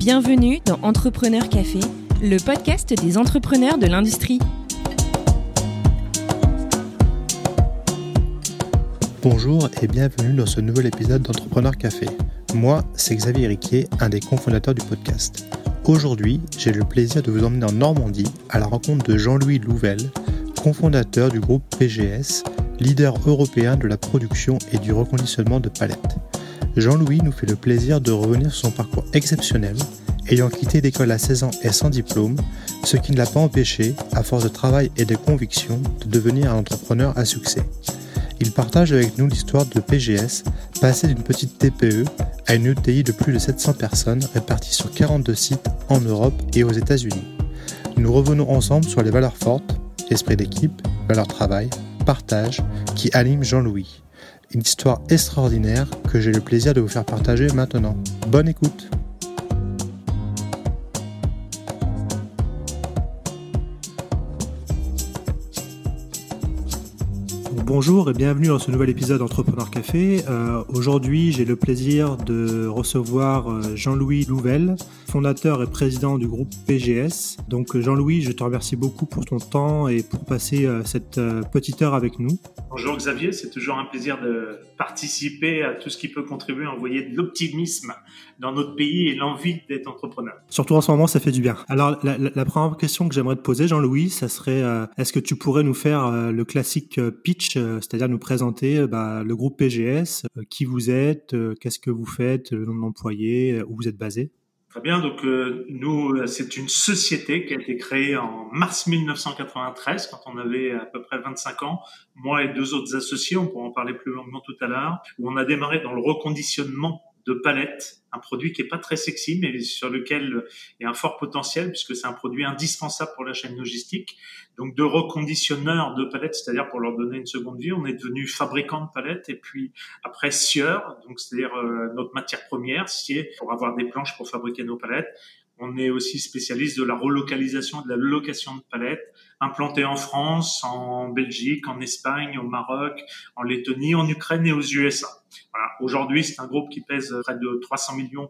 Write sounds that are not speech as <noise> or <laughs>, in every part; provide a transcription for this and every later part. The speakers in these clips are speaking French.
Bienvenue dans Entrepreneur Café, le podcast des entrepreneurs de l'industrie. Bonjour et bienvenue dans ce nouvel épisode d'Entrepreneur Café. Moi, c'est Xavier Riquier, un des cofondateurs du podcast. Aujourd'hui, j'ai le plaisir de vous emmener en Normandie à la rencontre de Jean-Louis Louvel, cofondateur du groupe PGS, leader européen de la production et du reconditionnement de palettes. Jean-Louis nous fait le plaisir de revenir sur son parcours exceptionnel, ayant quitté l'école à 16 ans et sans diplôme, ce qui ne l'a pas empêché, à force de travail et de conviction, de devenir un entrepreneur à succès. Il partage avec nous l'histoire de PGS, passé d'une petite TPE à une ETI de plus de 700 personnes réparties sur 42 sites en Europe et aux États-Unis. Nous revenons ensemble sur les valeurs fortes, esprit d'équipe, valeurs travail, partage, qui animent Jean-Louis. Une histoire extraordinaire que j'ai le plaisir de vous faire partager maintenant. Bonne écoute Bonjour et bienvenue dans ce nouvel épisode d'Entrepreneur Café. Euh, aujourd'hui, j'ai le plaisir de recevoir euh, Jean-Louis Louvel, fondateur et président du groupe PGS. Donc Jean-Louis, je te remercie beaucoup pour ton temps et pour passer euh, cette petite heure avec nous. Bonjour Xavier, c'est toujours un plaisir de participer à tout ce qui peut contribuer à envoyer de l'optimisme dans notre pays et l'envie d'être entrepreneur. Surtout en ce moment, ça fait du bien. Alors la, la, première question que j'aimerais te poser, Jean-Louis, ça serait est-ce que tu pourrais nous faire le classique pitch euh, c'est-à-dire nous présenter euh, bah, le groupe PGS, euh, qui vous êtes, qu'est-ce que vous faites, le nom de l'employé, où vous êtes basé? Très bien, donc nous, c'est une société qui a été créée en mars 1993, quand on avait à peu près 25 ans, moi et deux autres associés, on pourra en parler plus longuement tout à l'heure, où on a démarré dans le reconditionnement de palettes, un produit qui est pas très sexy, mais sur lequel il y a un fort potentiel puisque c'est un produit indispensable pour la chaîne logistique. Donc de reconditionneur de palettes, c'est-à-dire pour leur donner une seconde vie, on est devenu fabricant de palettes et puis après sieur, donc c'est-à-dire euh, notre matière première, scier pour avoir des planches pour fabriquer nos palettes. On est aussi spécialiste de la relocalisation, de la location de palettes, implanté en France, en Belgique, en Espagne, au Maroc, en Lettonie, en Ukraine et aux USA. Voilà. Aujourd'hui, c'est un groupe qui pèse près de 300 millions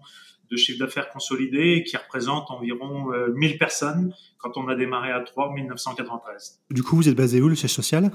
de chiffre d'affaires consolidé et qui représente environ 1000 euh, personnes quand on a démarré à 3 en 1993. Du coup, vous êtes basé où, le siège social?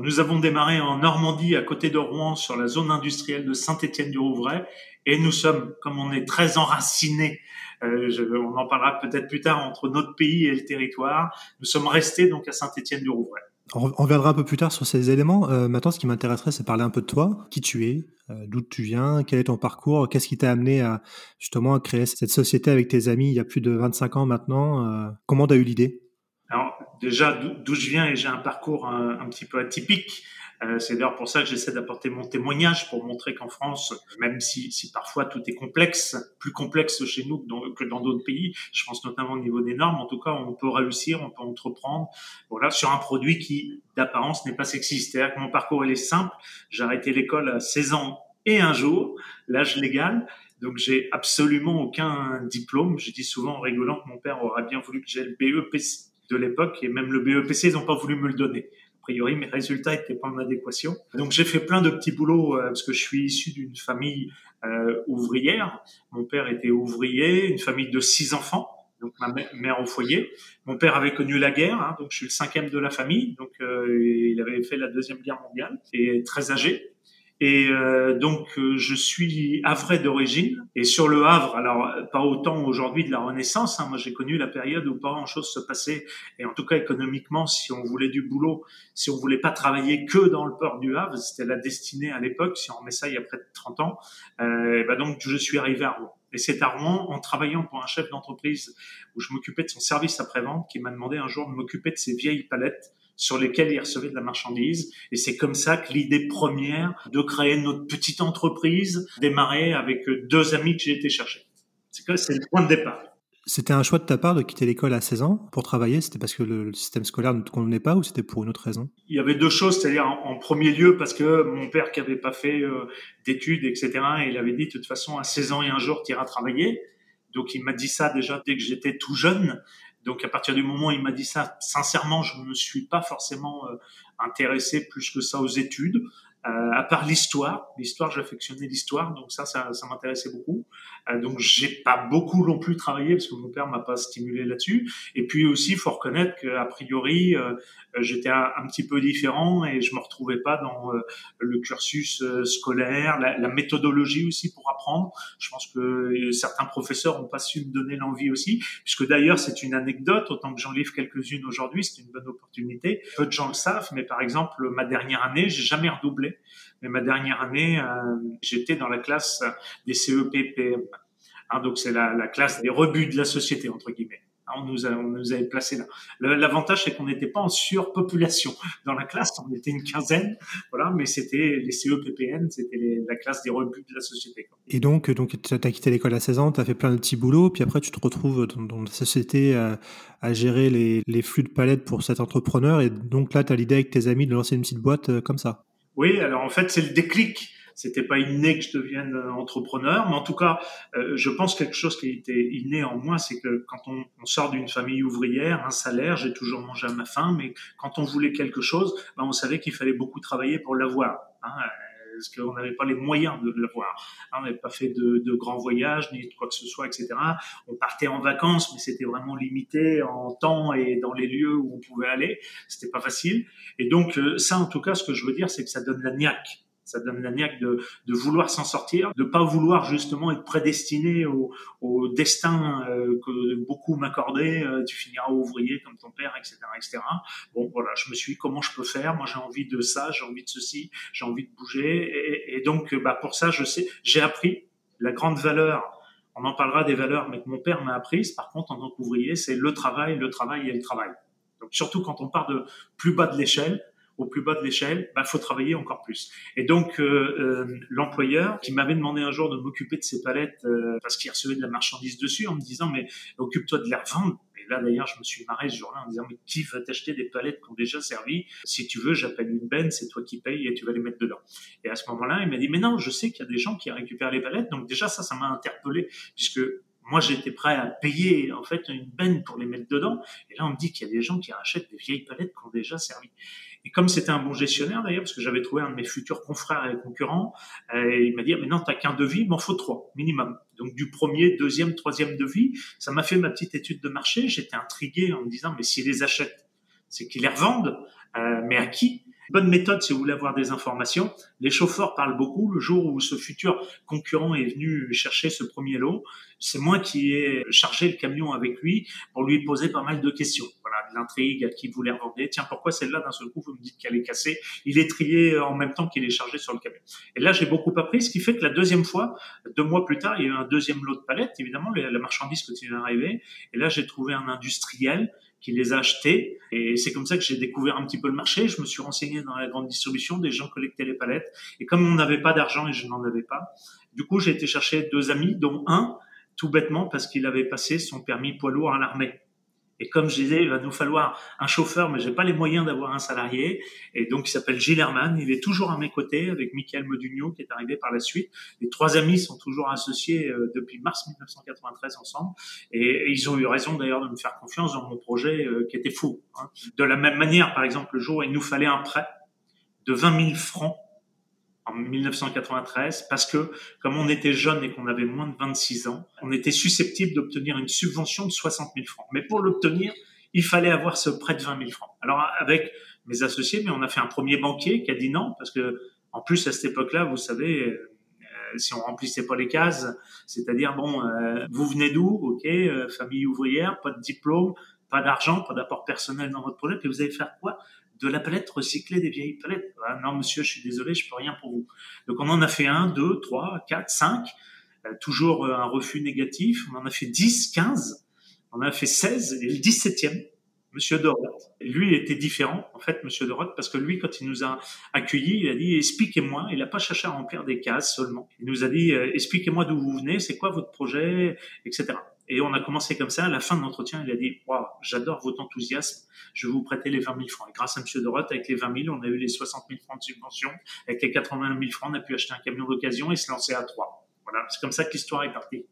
Nous avons démarré en Normandie, à côté de Rouen, sur la zone industrielle de Saint-Étienne-du-Rouvray. Et nous sommes, comme on est très enracinés euh, on en parlera peut-être plus tard entre notre pays et le territoire. Nous sommes restés donc à Saint-Étienne-du-Rouvray. On reviendra un peu plus tard sur ces éléments. Euh, maintenant, ce qui m'intéresserait, c'est parler un peu de toi, qui tu es, euh, d'où tu viens, quel est ton parcours, qu'est-ce qui t'a amené à justement à créer cette société avec tes amis il y a plus de 25 ans maintenant. comment tu as eu l'idée? Alors déjà, d'où je viens et j'ai un parcours un petit peu atypique. Euh, c'est d'ailleurs pour ça que j'essaie d'apporter mon témoignage pour montrer qu'en France, même si, si, parfois tout est complexe, plus complexe chez nous que dans d'autres pays, je pense notamment au niveau des normes, en tout cas, on peut réussir, on peut entreprendre, voilà, sur un produit qui, d'apparence, n'est pas sexiste. C'est-à-dire que mon parcours, il est simple. J'ai arrêté l'école à 16 ans et un jour, l'âge légal. Donc j'ai absolument aucun diplôme. Je dis souvent en rigolant que mon père aurait bien voulu que j'ai le BEPC de l'époque et même le BEPC, ils n'ont pas voulu me le donner priori, mes résultats étaient pas en adéquation. Donc j'ai fait plein de petits boulots euh, parce que je suis issu d'une famille euh, ouvrière. Mon père était ouvrier, une famille de six enfants. Donc ma mère au foyer. Mon père avait connu la guerre, hein, donc je suis le cinquième de la famille. Donc euh, il avait fait la deuxième guerre mondiale et très âgé. Et euh, donc, euh, je suis havrais d'origine. Et sur le Havre, alors pas autant aujourd'hui de la Renaissance. Hein, moi, j'ai connu la période où pas grand-chose se passait. Et en tout cas, économiquement, si on voulait du boulot, si on voulait pas travailler que dans le port du Havre, c'était la destinée à l'époque. Si on remet ça il y a près de 30 ans, euh, bah donc je suis arrivé à Rouen. Et c'est à Rouen, en travaillant pour un chef d'entreprise où je m'occupais de son service après-vente, qui m'a demandé un jour de m'occuper de ses vieilles palettes sur lesquels il recevait de la marchandise. Et c'est comme ça que l'idée première de créer notre petite entreprise démarrait avec deux amis que j'ai été chercher. C'est le point de départ. C'était un choix de ta part de quitter l'école à 16 ans pour travailler? C'était parce que le, système scolaire ne te convenait pas ou c'était pour une autre raison? Il y avait deux choses, c'est-à-dire en, premier lieu parce que mon père qui avait pas fait euh, d'études, etc., il avait dit de toute façon à 16 ans et un jour tu iras travailler. Donc il m'a dit ça déjà dès que j'étais tout jeune. Donc à partir du moment où il m'a dit ça, sincèrement, je ne me suis pas forcément euh, intéressé plus que ça aux études. Euh, à part l'histoire. L'histoire, j'affectionnais l'histoire, donc ça, ça, ça m'intéressait beaucoup. Euh, donc j'ai pas beaucoup non plus travaillé parce que mon père m'a pas stimulé là-dessus. Et puis aussi, faut reconnaître qu'a priori, euh, j'étais un, petit peu différent et je me retrouvais pas dans le cursus scolaire, la, la, méthodologie aussi pour apprendre. Je pense que certains professeurs ont pas su me donner l'envie aussi, puisque d'ailleurs c'est une anecdote, autant que j'en livre quelques-unes aujourd'hui, c'est une bonne opportunité. Peu de gens le savent, mais par exemple ma dernière année, j'ai jamais redoublé. Mais ma dernière année, euh, j'étais dans la classe des CEPPM. Hein, donc c'est la, la, classe des rebuts de la société entre guillemets. Hein, on nous, a, on nous avait placé là. L'avantage, c'est qu'on n'était pas en surpopulation dans la classe. On était une quinzaine, voilà, mais c'était les CEPPN, c'était la classe des rebuts de la société. Et donc, donc tu as quitté l'école à 16 ans, tu as fait plein de petits boulots, puis après, tu te retrouves dans, la société à, à gérer les, les, flux de palettes pour cet entrepreneur. Et donc là, tu as l'idée avec tes amis de lancer une petite boîte euh, comme ça. Oui, alors en fait, c'est le déclic. C'était pas inné que je devienne euh, entrepreneur, mais en tout cas, euh, je pense quelque chose qui était inné en moi, c'est que quand on, sort d'une famille ouvrière, un salaire, j'ai toujours mangé à ma faim, mais quand on voulait quelque chose, ben, on savait qu'il fallait beaucoup travailler pour l'avoir. Hein parce qu'on n'avait pas les moyens de l'avoir. Hein, on n'avait pas fait de, grands voyages ni de quoi que ce soit, etc. On partait en vacances, mais c'était vraiment limité en temps et dans les lieux où on pouvait aller. C'était pas facile. Et donc euh, ça, en tout cas, ce que je veux dire, c'est que ça donne la niaque ça donne la niaque de, de vouloir s'en sortir, de pas vouloir justement être prédestiné au, au destin euh, que beaucoup m'accordaient. Euh, tu finiras ouvrier comme ton père, etc., etc. Bon, voilà, je me suis dit comment je peux faire? Moi, j'ai envie de ça, j'ai envie de ceci, j'ai envie de bouger. Et, donc, bah pour ça, je sais, j'ai appris la grande valeur. On en parlera des valeurs, mais que mon père m'a apprises. Par contre, en tant qu'ouvrier, c'est le travail, le travail et le travail. Donc surtout quand on part de plus bas de l'échelle, au plus bas de l'échelle, bah faut travailler encore plus. Et donc euh, euh, l'employeur qui m'avait demandé un jour de m'occuper de ces palettes euh, parce qu'il recevait de la marchandise dessus en me disant mais occupe-toi de les revendre. Et là d'ailleurs je me suis marré ce jour-là en disant mais qui va t'acheter des palettes qui ont déjà servi? Si tu veux j'appelle une benne, c'est toi qui payes et tu vas les mettre dedans. Et à ce moment-là il m'a dit mais non je sais qu'il y a des gens qui récupèrent les palettes donc déjà ça ça m'a interpellé puisque moi, j'étais prêt à payer en fait une benne pour les mettre dedans. Et là, on me dit qu'il y a des gens qui rachètent des vieilles palettes qui ont déjà servi. Et comme c'était un bon gestionnaire d'ailleurs, parce que j'avais trouvé un de mes futurs confrères et concurrents, euh, il m'a dit ah, mais non, t'as qu'un devis, m'en faut trois minimum. Donc du premier, deuxième, troisième devis, ça m'a fait ma petite étude de marché. J'étais intrigué en me disant mais s'ils les achètent, c'est qu'ils les revendent, euh, mais à qui? Bonne méthode si vous voulez avoir des informations. Les chauffeurs parlent beaucoup. Le jour où ce futur concurrent est venu chercher ce premier lot, c'est moi qui ai chargé le camion avec lui pour lui poser pas mal de questions. Voilà, de l'intrigue, à qui vous les revendez. Tiens, pourquoi celle-là, d'un seul coup, vous me dites qu'elle est cassée? Il est trié en même temps qu'il est chargé sur le camion. Et là, j'ai beaucoup appris, ce qui fait que la deuxième fois, deux mois plus tard, il y a eu un deuxième lot de palettes. Évidemment, la marchandise continue à arriver. Et là, j'ai trouvé un industriel qui les a achetés. Et c'est comme ça que j'ai découvert un petit peu le marché. Je me suis renseigné dans la grande distribution, des gens collectaient les palettes. Et comme on n'avait pas d'argent et je n'en avais pas, du coup, j'ai été chercher deux amis, dont un, tout bêtement, parce qu'il avait passé son permis poids lourd à l'armée. Et comme je disais, il va nous falloir un chauffeur, mais j'ai pas les moyens d'avoir un salarié. Et donc, il s'appelle Gilles Herman. Il est toujours à mes côtés avec Michael Modugno, qui est arrivé par la suite. Les trois amis sont toujours associés euh, depuis mars 1993 ensemble. Et, ils ont eu raison d'ailleurs de me faire confiance dans mon projet euh, qui était fou. Hein. De la même manière, par exemple, le jour où il nous fallait un prêt de 20 000 francs en 1993 parce que comme on était jeune et qu'on avait moins de 26 ans, on était susceptible d'obtenir une subvention de 60 000 francs. Mais pour l'obtenir, il fallait avoir ce prêt de 20 000 francs. Alors avec mes associés, mais on a fait un premier banquier qui a dit non parce que en plus à cette époque-là, vous savez, euh, si on remplissait pas les cases, c'est-à-dire bon, euh, vous venez d'où? Ok, euh, famille ouvrière, pas de diplôme, pas d'argent, pas d'apport personnel dans votre projet, puis vous allez faire quoi? De la palette recyclée des vieilles palettes. Non, monsieur, je suis désolé, je peux rien pour vous. Donc on en a fait un, deux, trois, quatre, cinq. Euh, toujours euh, un refus négatif. On en a fait dix, quinze. On en a fait seize. Et le dix-septième, Monsieur Doroth. Lui, il était différent, en fait, Monsieur Doroth, parce que lui, quand il nous a accueillis, il a dit expliquez-moi. Il n'a pas cherché à remplir des cases seulement. Il nous a dit euh, expliquez-moi d'où vous venez, c'est quoi votre projet, etc. Et on a commencé comme ça. À la fin de l'entretien, il a dit Waouh, j'adore votre enthousiasme. Je vais vous prêter les 20 000 francs. Et grâce à M. Doroth, avec les 20 000, on a eu les 60 000 francs de subvention. Avec les 80 000 francs, on a pu acheter un camion d'occasion et se lancer à trois. Voilà, c'est comme ça que l'histoire est partie.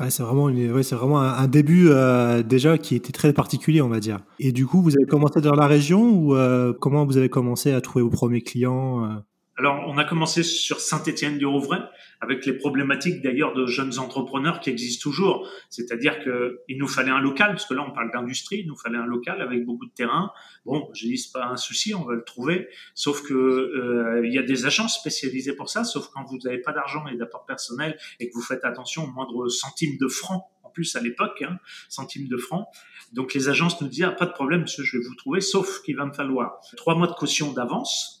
Ouais, c'est vraiment, ouais, c'est vraiment un, début euh, déjà qui était très particulier, on va dire. Et du coup, vous avez commencé dans la région ou euh, comment vous avez commencé à trouver vos premiers clients euh? Alors, on a commencé sur Saint-Étienne-du-Rouvray, avec les problématiques d'ailleurs de jeunes entrepreneurs qui existent toujours. C'est-à-dire que il nous fallait un local, parce que là on parle d'industrie, il nous fallait un local avec beaucoup de terrain. Bon, je dis pas un souci, on va le trouver. Sauf que euh, il y a des agences spécialisées pour ça. Sauf quand vous n'avez pas d'argent et d'apport personnel et que vous faites attention au moindre centime de franc en plus à l'époque, hein, centimes de francs. Donc les agences nous disent ah, pas de problème, monsieur, je vais vous trouver, sauf qu'il va me falloir trois mois de caution d'avance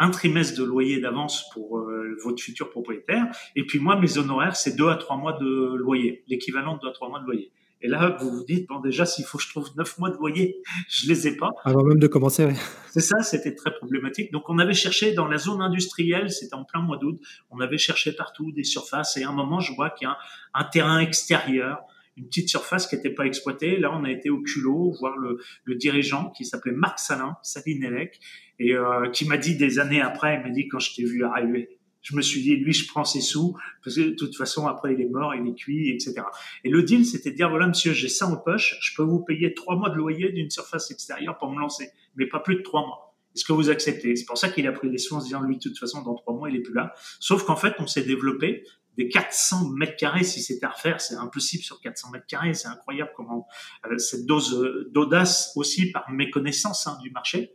un trimestre de loyer d'avance pour euh, votre futur propriétaire. Et puis moi, mes honoraires, c'est deux à trois mois de loyer, l'équivalent de deux à trois mois de loyer. Et là, vous vous dites, bon, déjà, s'il faut que je trouve neuf mois de loyer, <laughs> je les ai pas. Avant même de commencer, oui. C'est ça, c'était très problématique. Donc, on avait cherché dans la zone industrielle, c'était en plein mois d'août, on avait cherché partout des surfaces. Et à un moment, je vois qu'il y a un, un terrain extérieur une petite surface qui n'était pas exploitée. Là, on a été au culot voir le, le dirigeant qui s'appelait Marc Salin, Salinelec, et euh, qui m'a dit des années après, il m'a dit quand je t'ai vu arriver, je me suis dit, lui, je prends ses sous, parce que de toute façon, après, il est mort, il est cuit, etc. Et le deal, c'était de dire, voilà, monsieur, j'ai ça en poche, je peux vous payer trois mois de loyer d'une surface extérieure pour me lancer, mais pas plus de trois mois. Est-ce que vous acceptez? C'est pour ça qu'il a pris les soins en se disant, lui, de toute façon, dans trois mois, il est plus là. Sauf qu'en fait, on s'est développé des 400 mètres carrés, si c'était à refaire, c'est impossible sur 400 mètres carrés. C'est incroyable comment euh, cette dose euh, d'audace aussi par méconnaissance hein, du marché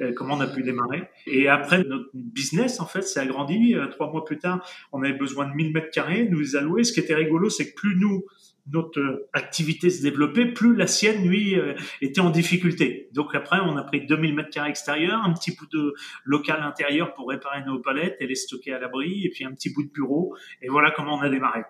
euh, comment on a pu démarrer. Et après, notre business, en fait, s'est agrandi. Trois mois plus tard, on avait besoin de 1000 mètres carrés, nous les allouer. Ce qui était rigolo, c'est que plus nous, notre activité se développait, plus la sienne, lui, euh, était en difficulté. Donc après, on a pris 2000 mètres carrés extérieurs, un petit bout de local intérieur pour réparer nos palettes et les stocker à l'abri, et puis un petit bout de bureau. Et voilà comment on a démarré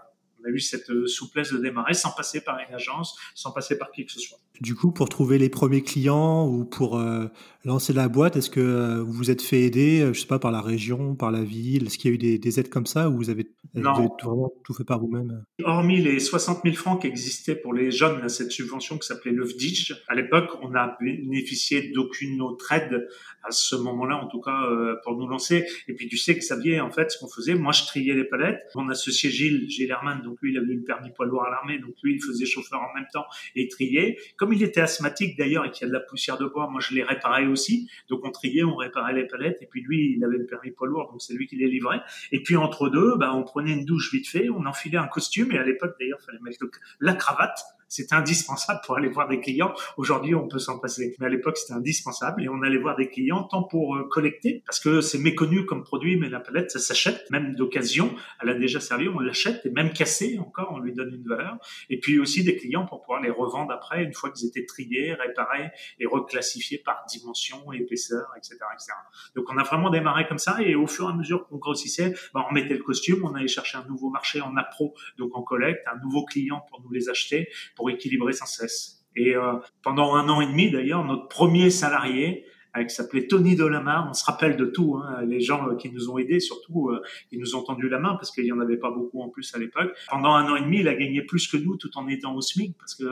on a eu cette euh, souplesse de démarrer sans passer par une agence, sans passer par qui que ce soit. Du coup, pour trouver les premiers clients ou pour euh, lancer la boîte, est-ce que euh, vous vous êtes fait aider, je sais pas, par la région, par la ville? Est-ce qu'il y a eu des, aides comme ça ou vous avez, vraiment tout fait par vous-même? Hormis les 60 000 francs qui existaient pour les jeunes, à cette subvention qui s'appelait le FDIC, à l'époque, on n'a bénéficié d'aucune autre aide à ce moment-là, en tout cas, pour nous lancer. Et puis, tu sais, Xavier, en fait, ce qu'on faisait, moi, je triais les palettes. Mon associé Gilles, Gilles Herman, donc lui, il avait eu le permis poids lourd à l'armée, donc lui, il faisait chauffeur en même temps et triait. Comme il était asthmatique d'ailleurs et qu'il y a de la poussière de bois, moi, je les réparais aussi. Donc on triait, on réparait les palettes, et puis lui, il avait le permis poids lourd, donc c'est lui qui les livrait. Et puis entre deux, bah, on prenait une douche vite fait, on enfilait un costume, et à l'époque d'ailleurs, il fallait mettre la cravate c'était indispensable pour aller voir des clients. Aujourd'hui, on peut s'en passer. Mais à l'époque, c'était indispensable et on allait voir des clients tant pour euh, collecter, parce que c'est méconnu comme produit, mais la palette, ça s'achète, même d'occasion. Elle a déjà servi, on l'achète et même cassée encore, on lui donne une valeur. Et puis aussi des clients pour pouvoir les revendre après, une fois qu'ils étaient triés, réparés et reclassifiés par dimension, épaisseur, etc., etc. Donc on a vraiment démarré comme ça et au fur et à mesure qu'on grossissait, ben, on mettait le costume, on allait chercher un nouveau marché en appro, donc en collecte, un nouveau client pour nous les acheter, pour équilibrer sans cesse. Et euh, pendant un an et demi, d'ailleurs, notre premier salarié, qui s'appelait Tony Delamar, on se rappelle de tout, hein, les gens euh, qui nous ont aidés, surtout, euh, qui nous ont tendu la main, parce qu'il y en avait pas beaucoup en plus à l'époque. Pendant un an et demi, il a gagné plus que nous, tout en étant au SMIC, parce que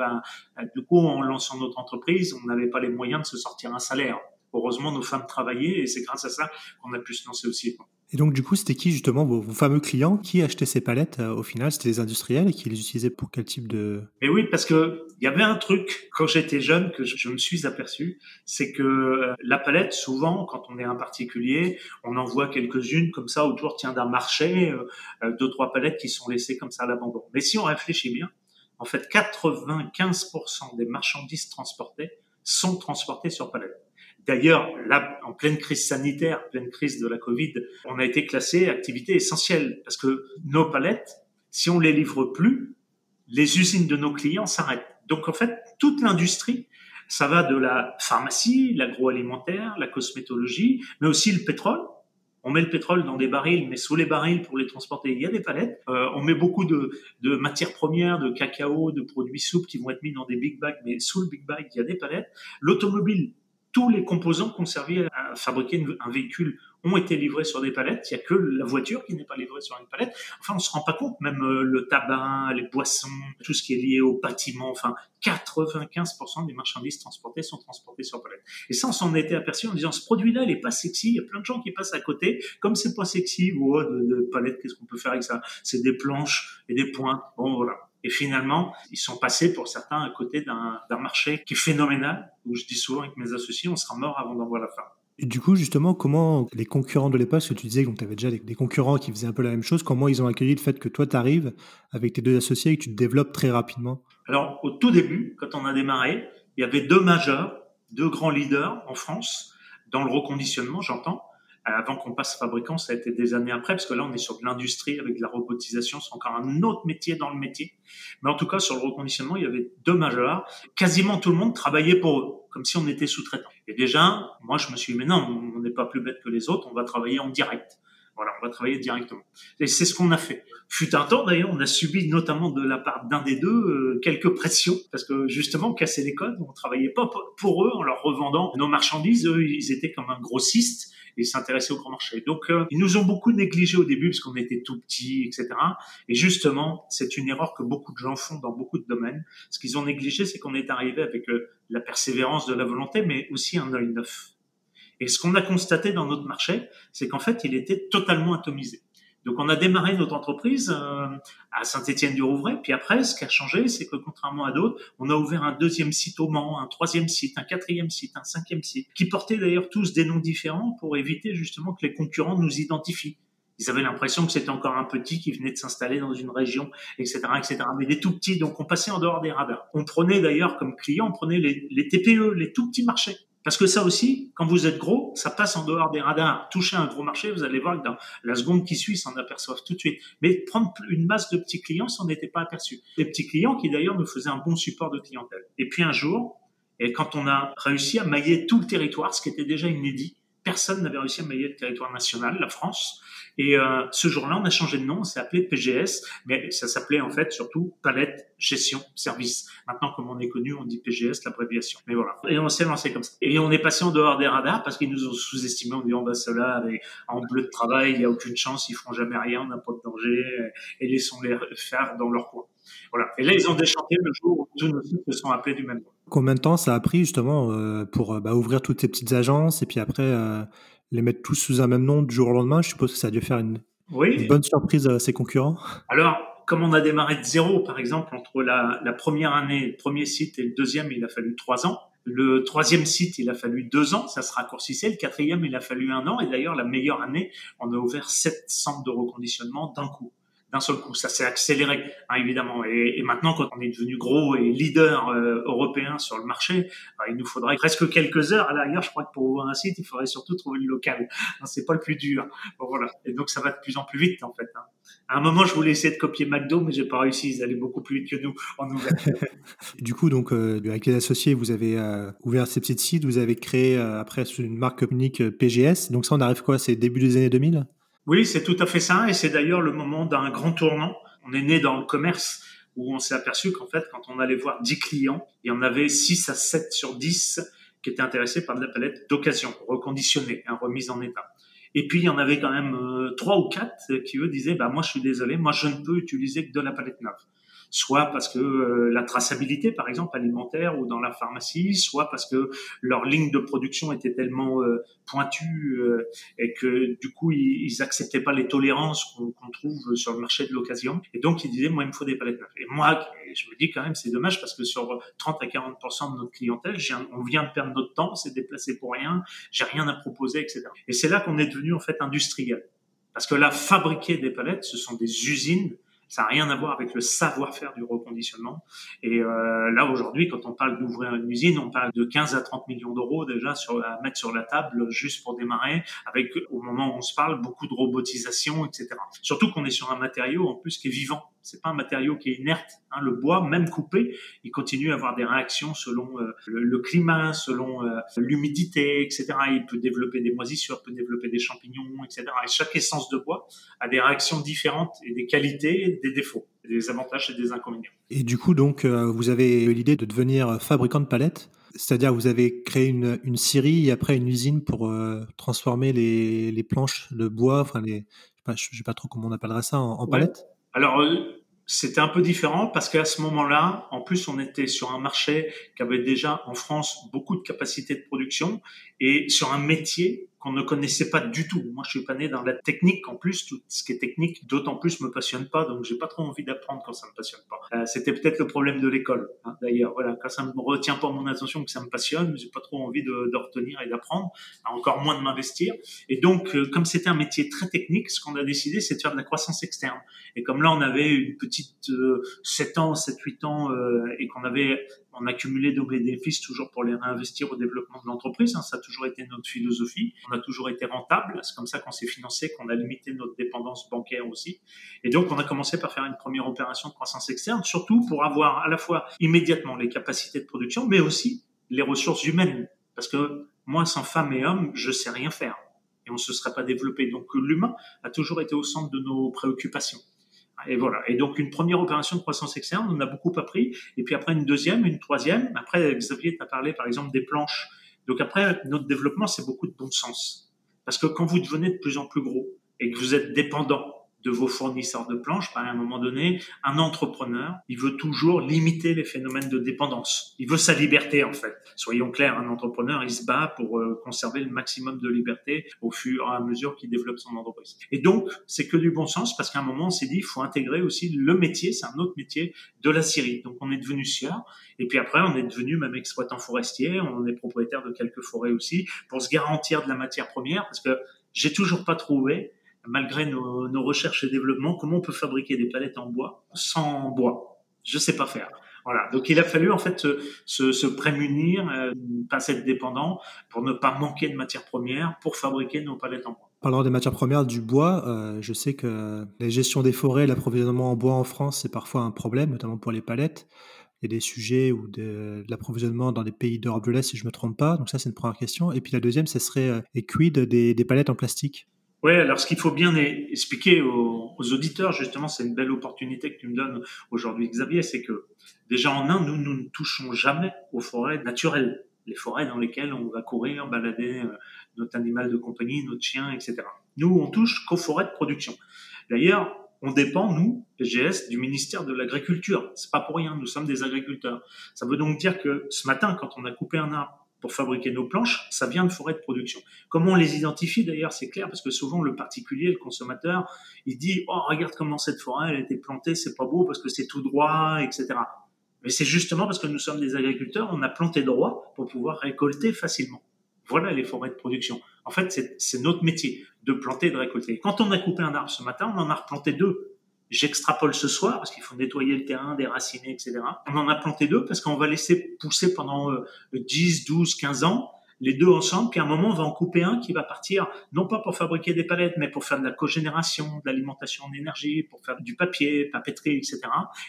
du coup, en lançant notre entreprise, on n'avait pas les moyens de se sortir un salaire. Heureusement, nos femmes travaillaient, et c'est grâce à ça qu'on a pu se lancer aussi. Et donc, du coup, c'était qui justement vos, fameux clients qui achetaient ces palettes euh, au final? C'était les industriels et qui les utilisaient pour quel type de... Mais oui, parce que il y avait un truc quand j'étais jeune que je, me suis aperçu, c'est que euh, la palette, souvent, quand on est un particulier, on en voit quelques-unes comme ça autour tiens, d'un marché, euh, deux, trois palettes qui sont laissées comme ça à l'abandon. Mais si on réfléchit bien, en fait, 95% des marchandises transportées sont transportées sur palette. D'ailleurs, là, en pleine crise sanitaire, pleine crise de la Covid, on a été classé activité essentielle parce que nos palettes, si on les livre plus, les usines de nos clients s'arrêtent. Donc, en fait, toute l'industrie, ça va de la pharmacie, l'agroalimentaire, la cosmétologie, mais aussi le pétrole. On met le pétrole dans des barils, mais sous les barils pour les transporter, il y a des palettes. Euh, on met beaucoup de, de, matières premières, de cacao, de produits souples qui vont être mis dans des big bags, mais sous le big bag, il y a des palettes. L'automobile, tous les composants qu'on servait à fabriquer un véhicule ont été livrés sur des palettes. Il n'y a que la voiture qui n'est pas livrée sur une palette. Enfin, on se rend pas compte. Même euh, le tabac, les boissons, tout ce qui est lié au bâtiment. Enfin, 95% des marchandises transportées sont transportées sur palette. Et ça, on s'en était aperçu en disant, ce produit-là, il est pas sexy. Il y a plein de gens qui passent à côté. Comme c'est pas sexy, oh, de, de palette, qu'est-ce qu'on peut faire avec ça? C'est des planches et des points. Bon, voilà. Et finalement, ils sont passés pour certains à côté d'un marché qui est phénoménal, où je dis souvent avec mes associés, on sera mort avant d'en voir la fin. Et du coup, justement, comment les concurrents de l'époque, parce que tu disais que tu avais déjà des, concurrents qui faisaient un peu la même chose, comment ils ont accueilli le fait que toi, tu arrives avec tes deux associés et que tu te développes très rapidement? Alors, au tout début, quand on a démarré, il y avait deux majeurs, deux grands leaders en France, dans le reconditionnement, j'entends. Avant qu'on passe fabricant, ça a été des années après, parce que là, on est sur de l'industrie avec de la robotisation, c'est encore un autre métier dans le métier. Mais en tout cas, sur le reconditionnement, il y avait deux majeurs. Quasiment tout le monde travaillait pour eux, comme si on était sous-traitant. Et déjà, moi, je me suis dit, mais non, on n'est pas plus bête que les autres, on va travailler en direct. Voilà, on va travailler directement. Et c'est ce qu'on a fait. Fut un temps d'ailleurs, on a subi notamment de la part d'un des deux euh, quelques pressions parce que justement cassait les codes, on travaillait pas pour eux en leur revendant nos marchandises. Eux, ils étaient comme un grossiste et s'intéressaient au grand marché. Donc euh, ils nous ont beaucoup négligés au début parce qu'on était tout petits, etc. Et justement, c'est une erreur que beaucoup de gens font dans beaucoup de domaines. Ce qu'ils ont négligé, c'est qu'on est arrivé avec euh, la persévérance de la volonté, mais aussi un œil neuf. Et ce qu'on a constaté dans notre marché, c'est qu'en fait, il était totalement atomisé. Donc on a démarré notre entreprise euh, à Saint-Étienne-du-Rouvray, puis après, ce qui a changé, c'est que contrairement à d'autres, on a ouvert un deuxième site au Mans, un troisième site, un quatrième site, un cinquième site, qui portaient d'ailleurs tous des noms différents pour éviter justement que les concurrents nous identifient. Ils avaient l'impression que c'était encore un petit qui venait de s'installer dans une région, etc., etc. Mais des tout petits, donc on passait en dehors des radars. On prenait d'ailleurs comme client, on prenait les, les TPE, les tout petits marchés. Parce que ça aussi, quand vous êtes gros, ça passe en dehors des radars. Toucher un gros marché, vous allez voir que dans la seconde qui suit, s'en aperçoivent tout de suite. Mais prendre une masse de petits clients, ça n'était pas aperçu. Des petits clients qui d'ailleurs nous faisaient un bon support de clientèle. Et puis un jour, et quand on a réussi à mailler tout le territoire, ce qui était déjà inédit, personne n'avait réussi à mailler le territoire national, la France. Et euh, ce jour-là, on a changé de nom, on s'est appelé PGS, mais ça s'appelait en fait surtout Palette Gestion Service. Maintenant, comme on est connu, on dit PGS, l'abréviation. Mais voilà. Et on s'est lancé comme ça. Et on est passé en dehors des radars parce qu'ils nous ont sous-estimé. On dit, on va cela en bleu de travail, il n'y a aucune chance, ils feront jamais rien, on n'a pas de danger, et laissons-les faire dans leur coin. Voilà. Et là, ils ont déchanté le jour où tous nos sites se sont appelés du même nom. Combien de temps ça a pris justement euh, pour euh, bah, ouvrir toutes ces petites agences et puis après euh, les mettre tous sous un même nom du jour au lendemain? Je suppose que ça a dû faire une, bonne surprise à ses concurrents. Alors, comme on a démarré de zéro, par exemple, entre la, la, première année, le premier site et le deuxième, il a fallu trois ans. Le troisième site, il a fallu deux ans, ça se raccourcissait. Le quatrième, il a fallu un an. Et d'ailleurs, la meilleure année, on a ouvert sept centres de reconditionnement d'un coup d'un seul coup. Ça s'est accéléré, hein, évidemment. Et, maintenant, quand on est devenu gros et leader euh, européen sur le marché, bah, il nous faudrait presque quelques heures. À l'arrière, je crois que pour ouvrir un site, il faudrait surtout trouver le local. C'est pas le plus dur. Et donc, ça va de plus en plus vite, en fait. Hein. À un moment, je voulais essayer de copier McDo, mais j'ai pas réussi. Ils allaient beaucoup plus vite que nous en <laughs> du coup, donc, euh, avec les associés, vous avez euh, ouvert ces petits sites, vous avez créé après une marque unique PGS. Donc ça, on arrive quoi? C'est début des années 2000 oui, c'est tout à fait ça, et c'est d'ailleurs le moment d'un grand tournant. On est né dans le commerce où on s'est aperçu qu'en fait, quand on allait voir 10 clients, il y en avait 6 à 7 sur 10 qui étaient intéressés par de la palette d'occasion, reconditionnée, hein, remise en état. Et puis, il y en avait quand même euh, trois ou quatre qui, eux, disaient, bah, moi, je suis désolé, moi, je ne peux utiliser que de la palette neuve soit parce que euh, la traçabilité, par exemple, alimentaire ou dans la pharmacie, soit parce que leur ligne de production était tellement euh, pointue euh, et que du coup, ils, ils acceptaient pas les tolérances qu'on trouve sur le marché de l'occasion. Et donc, ils disaient, moi, il me faut des palettes neuves. Et moi, je me dis quand même, c'est dommage parce que sur 30 à 40% de notre clientèle, on vient de perdre notre temps, c'est déplacé pour rien, j'ai rien à proposer, etc. Et c'est là qu'on est devenu en fait industriel. Parce que là, fabriquer des palettes, ce sont des usines ça n'a rien à voir avec le savoir-faire du reconditionnement. Et euh, là, aujourd'hui, quand on parle d'ouvrir une usine, on parle de 15 à 30 millions d'euros déjà sur, à mettre sur la table juste pour démarrer, avec, au moment où on se parle, beaucoup de robotisation, etc. Surtout qu'on est sur un matériau, en plus, qui est vivant c'est pas un matériau qui est inerte. Hein. Le bois, même coupé, il continue à avoir des réactions selon euh, le, climat, selon euh, l'humidité, etc. Il peut développer des moisissures, peut développer des champignons, etc. Et chaque essence de bois a des réactions différentes et des qualités et des défauts, des avantages et des inconvénients. Et du coup, donc, euh, vous avez eu l'idée de devenir fabricant de palettes c'est-à-dire vous avez créé une, une scierie et après une usine pour transformer les, les, planches de bois, enfin les, je ne sais, pas trop comment on appellerait ça, en, palettes alors, euh, c'était un peu différent parce qu'à ce moment-là, en plus, on était sur un marché qui avait déjà en France beaucoup de capacités de production et sur un métier qu'on ne connaissait pas du tout. Moi, je suis pas né dans la technique. En plus, tout ce qui est technique, d'autant plus me passionne pas. Donc, j'ai pas trop envie d'apprendre quand ça me passionne pas. Euh, C'était peut-être le problème de l'école. Hein, D'ailleurs, voilà, quand ça me retient pas mon attention, que ça me passionne, j'ai pas trop envie de, de retenir et d'apprendre, encore moins de m'investir. Et donc, euh, comme c'était un métier très technique, ce qu'on a décidé, c'est de faire de la croissance externe. Et comme là, on avait une petite euh, 7 ans, 7, 8 ans, euh, et qu'on avait on accumulait des bénéfices toujours pour les réinvestir au développement de l'entreprise. Hein, ça a toujours été notre philosophie. On a toujours été rentable. C'est comme ça qu'on s'est financé, qu'on a limité notre dépendance bancaire aussi. Et donc, on a commencé par faire une première opération de croissance externe, surtout pour avoir à la fois immédiatement les capacités de production, mais aussi les ressources humaines. Parce que moi, sans femmes et hommes, je sais rien faire. Et on se serait pas développé. Donc, l'humain a toujours été au centre de nos préoccupations. Et voilà. Et donc une première opération de croissance externe, on a beaucoup appris. Et puis après une deuxième, une troisième. Après, Xavier t'a parlé par exemple des planches. Donc après, notre développement, c'est beaucoup de bon sens. Parce que quand vous devenez de plus en plus gros et que vous êtes dépendant de vos fournisseurs de planches, à un moment donné, un entrepreneur, il veut toujours limiter les phénomènes de dépendance. Il veut sa liberté, en fait. Soyons clairs, un entrepreneur, il se bat pour euh, conserver le maximum de liberté au fur et à mesure qu'il développe son entreprise. Et donc, c'est que du bon sens, parce qu'à un moment, on s'est dit, il faut intégrer aussi le métier, c'est un autre métier, de la scierie. Donc, on est devenu sieur, et puis après, on est devenu même exploitant forestier, on est propriétaire de quelques forêts aussi, pour se garantir de la matière première, parce que j'ai toujours pas trouvé malgré nos, recherches et développements, comment on peut fabriquer des palettes en bois sans bois? Je sais pas faire. Voilà. Donc il a fallu en fait se, prémunir, euh, pas être dépendant, pour ne pas manquer de matières premières pour fabriquer nos palettes en bois. Parlant des matières premières, du bois, euh, je sais que la gestion des forêts, l'approvisionnement en bois en France, c'est parfois un problème, notamment pour les palettes. Il y a des sujets ou de, l'approvisionnement dans des pays d'Europe de l'Est, si je me trompe pas. Donc ça, c'est une première question. Et puis la deuxième, ce serait euh, et quid des palettes en plastique oui, alors ce qu'il faut bien expliquer aux, auditeurs, justement, c'est une belle opportunité que tu me donnes aujourd'hui, Xavier, c'est que déjà en Inde, nous, nous ne touchons jamais aux forêts naturelles, les forêts dans lesquelles on va courir, balader euh, notre animal de compagnie, notre chien, etc. Nous, on touche qu'aux forêts de production. D'ailleurs, on dépend, nous, PGS, du ministère de l'Agriculture. C'est pas pour rien, nous sommes des agriculteurs. Ça veut donc dire que ce matin, quand on a coupé un arbre pour fabriquer nos planches, ça vient de forêts de production. Comment on les identifie d'ailleurs, c'est clair, parce que souvent le particulier, le consommateur, il dit oh regarde comment cette forêt elle a été plantée, c'est pas beau parce que c'est tout droit, etc. Mais c'est justement parce que nous sommes des agriculteurs, on a planté droit pour pouvoir récolter facilement. Voilà les forêts de production. En fait, c'est notre métier de planter et de récolter. Quand on a coupé un arbre ce matin, on en a replanté deux J'extrapole ce soir parce qu'il faut nettoyer le terrain, déraciner, etc. On en a planté deux parce qu'on va laisser pousser pendant 10, 12, 15 ans les deux ensemble, puis à un moment, on va en couper un qui va partir, non pas pour fabriquer des palettes, mais pour faire de la cogénération, de l'alimentation en énergie, pour faire du papier, papeterie, etc.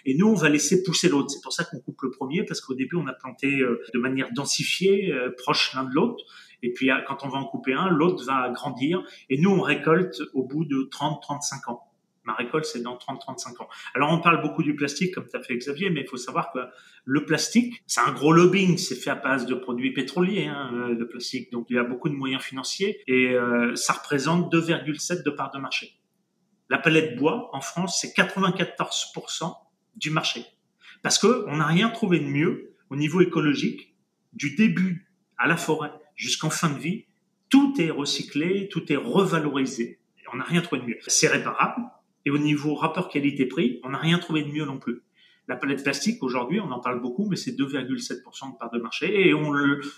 Et nous, on va laisser pousser l'autre. C'est pour ça qu'on coupe le premier, parce qu'au début, on a planté euh, de manière densifiée, euh, proche l'un de l'autre. Et puis, quand on va en couper un, l'autre va grandir. Et nous, on récolte au bout de 30, 35 ans. Ma récolte, c'est dans 30-35 ans. Alors, on parle beaucoup du plastique, comme tu as fait Xavier, mais il faut savoir que le plastique, c'est un gros lobbying. C'est fait à base de produits pétroliers, hein, euh, le plastique. Donc, il y a beaucoup de moyens financiers et euh, ça représente 2,7 de part de marché. La palette bois, en France, c'est 94% du marché. Parce que on n'a rien trouvé de mieux au niveau écologique, du début à la forêt jusqu'en fin de vie. Tout est recyclé, tout est revalorisé. On n'a rien trouvé de mieux. C'est réparable, et au niveau rapport qualité-prix, on n'a rien trouvé de mieux non plus. La palette plastique, aujourd'hui, on en parle beaucoup, mais c'est 2,7% de part de marché et on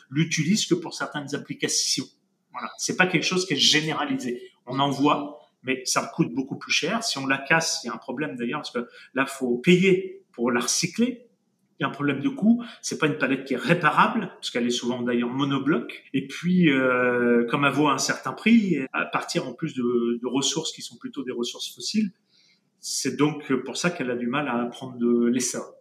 l'utilise que pour certaines applications. Voilà. C'est pas quelque chose qui est généralisé. On en voit, mais ça coûte beaucoup plus cher. Si on la casse, il y a un problème d'ailleurs, parce que là, faut payer pour la recycler. Il y a un problème de coût. C'est pas une palette qui est réparable, parce qu'elle est souvent d'ailleurs monobloc. Et puis, euh, comme elle vaut un certain prix, à partir en plus de, de ressources qui sont plutôt des ressources fossiles, c'est donc pour ça qu'elle a du mal à prendre de l'essor.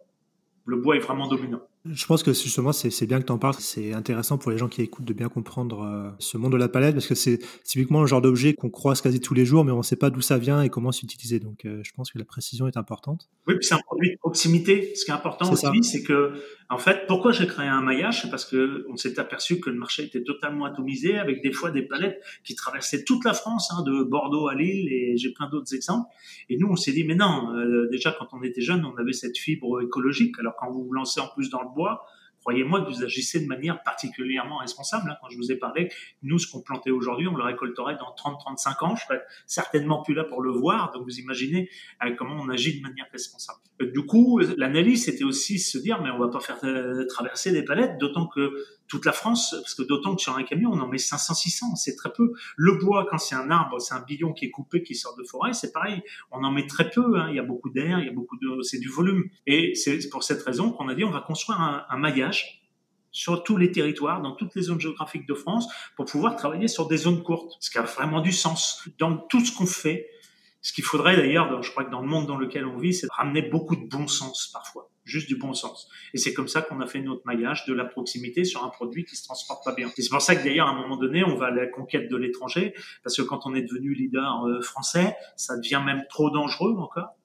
Le bois est vraiment dominant. Je pense que justement, c'est bien que tu en parles. C'est intéressant pour les gens qui écoutent de bien comprendre euh, ce monde de la palette parce que c'est typiquement le genre d'objet qu'on croise quasi tous les jours, mais on ne sait pas d'où ça vient et comment s'utiliser. Donc, euh, je pense que la précision est importante. Oui, puis c'est un produit de proximité. Ce qui est important aussi, c'est que, en fait, pourquoi j'ai créé un maillage? C'est parce que on s'est aperçu que le marché était totalement atomisé, avec des fois des palettes qui traversaient toute la France, hein, de Bordeaux à Lille, et j'ai plein d'autres exemples. Et nous, on s'est dit, mais non, euh, déjà quand on était jeune, on avait cette fibre écologique. Alors quand vous vous lancez en plus dans le croyez-moi que vous agissez de manière particulièrement responsable. Hein. Quand je vous ai parlé, nous, ce qu'on plantait aujourd'hui, on le récolterait dans 30-35 ans. Je serais certainement plus là pour le voir. Donc, vous imaginez euh, comment on agit de manière responsable. Euh, du coup, l'analyse, c'était aussi se dire, mais on va pas faire euh, traverser des palettes, d'autant que toute la France, parce que d'autant que sur un camion, on en met 500, 600, c'est très peu. Le bois, quand c'est un arbre, c'est un billon qui est coupé, qui sort de forêt, c'est pareil. On en met très peu, hein. il y a beaucoup d'air, il y a beaucoup de, c'est du volume. Et c'est pour cette raison qu'on a dit, on va construire un, un maillage sur tous les territoires, dans toutes les zones géographiques de France, pour pouvoir travailler sur des zones courtes, ce qui a vraiment du sens. Dans tout ce qu'on fait, ce qu'il faudrait d'ailleurs, je crois que dans le monde dans lequel on vit, c'est de ramener beaucoup de bon sens parfois, juste du bon sens. Et c'est comme ça qu'on a fait notre maillage de la proximité sur un produit qui se transporte pas bien. c'est pour ça que d'ailleurs, à un moment donné, on va à la conquête de l'étranger, parce que quand on est devenu leader euh, français, ça devient même trop dangereux encore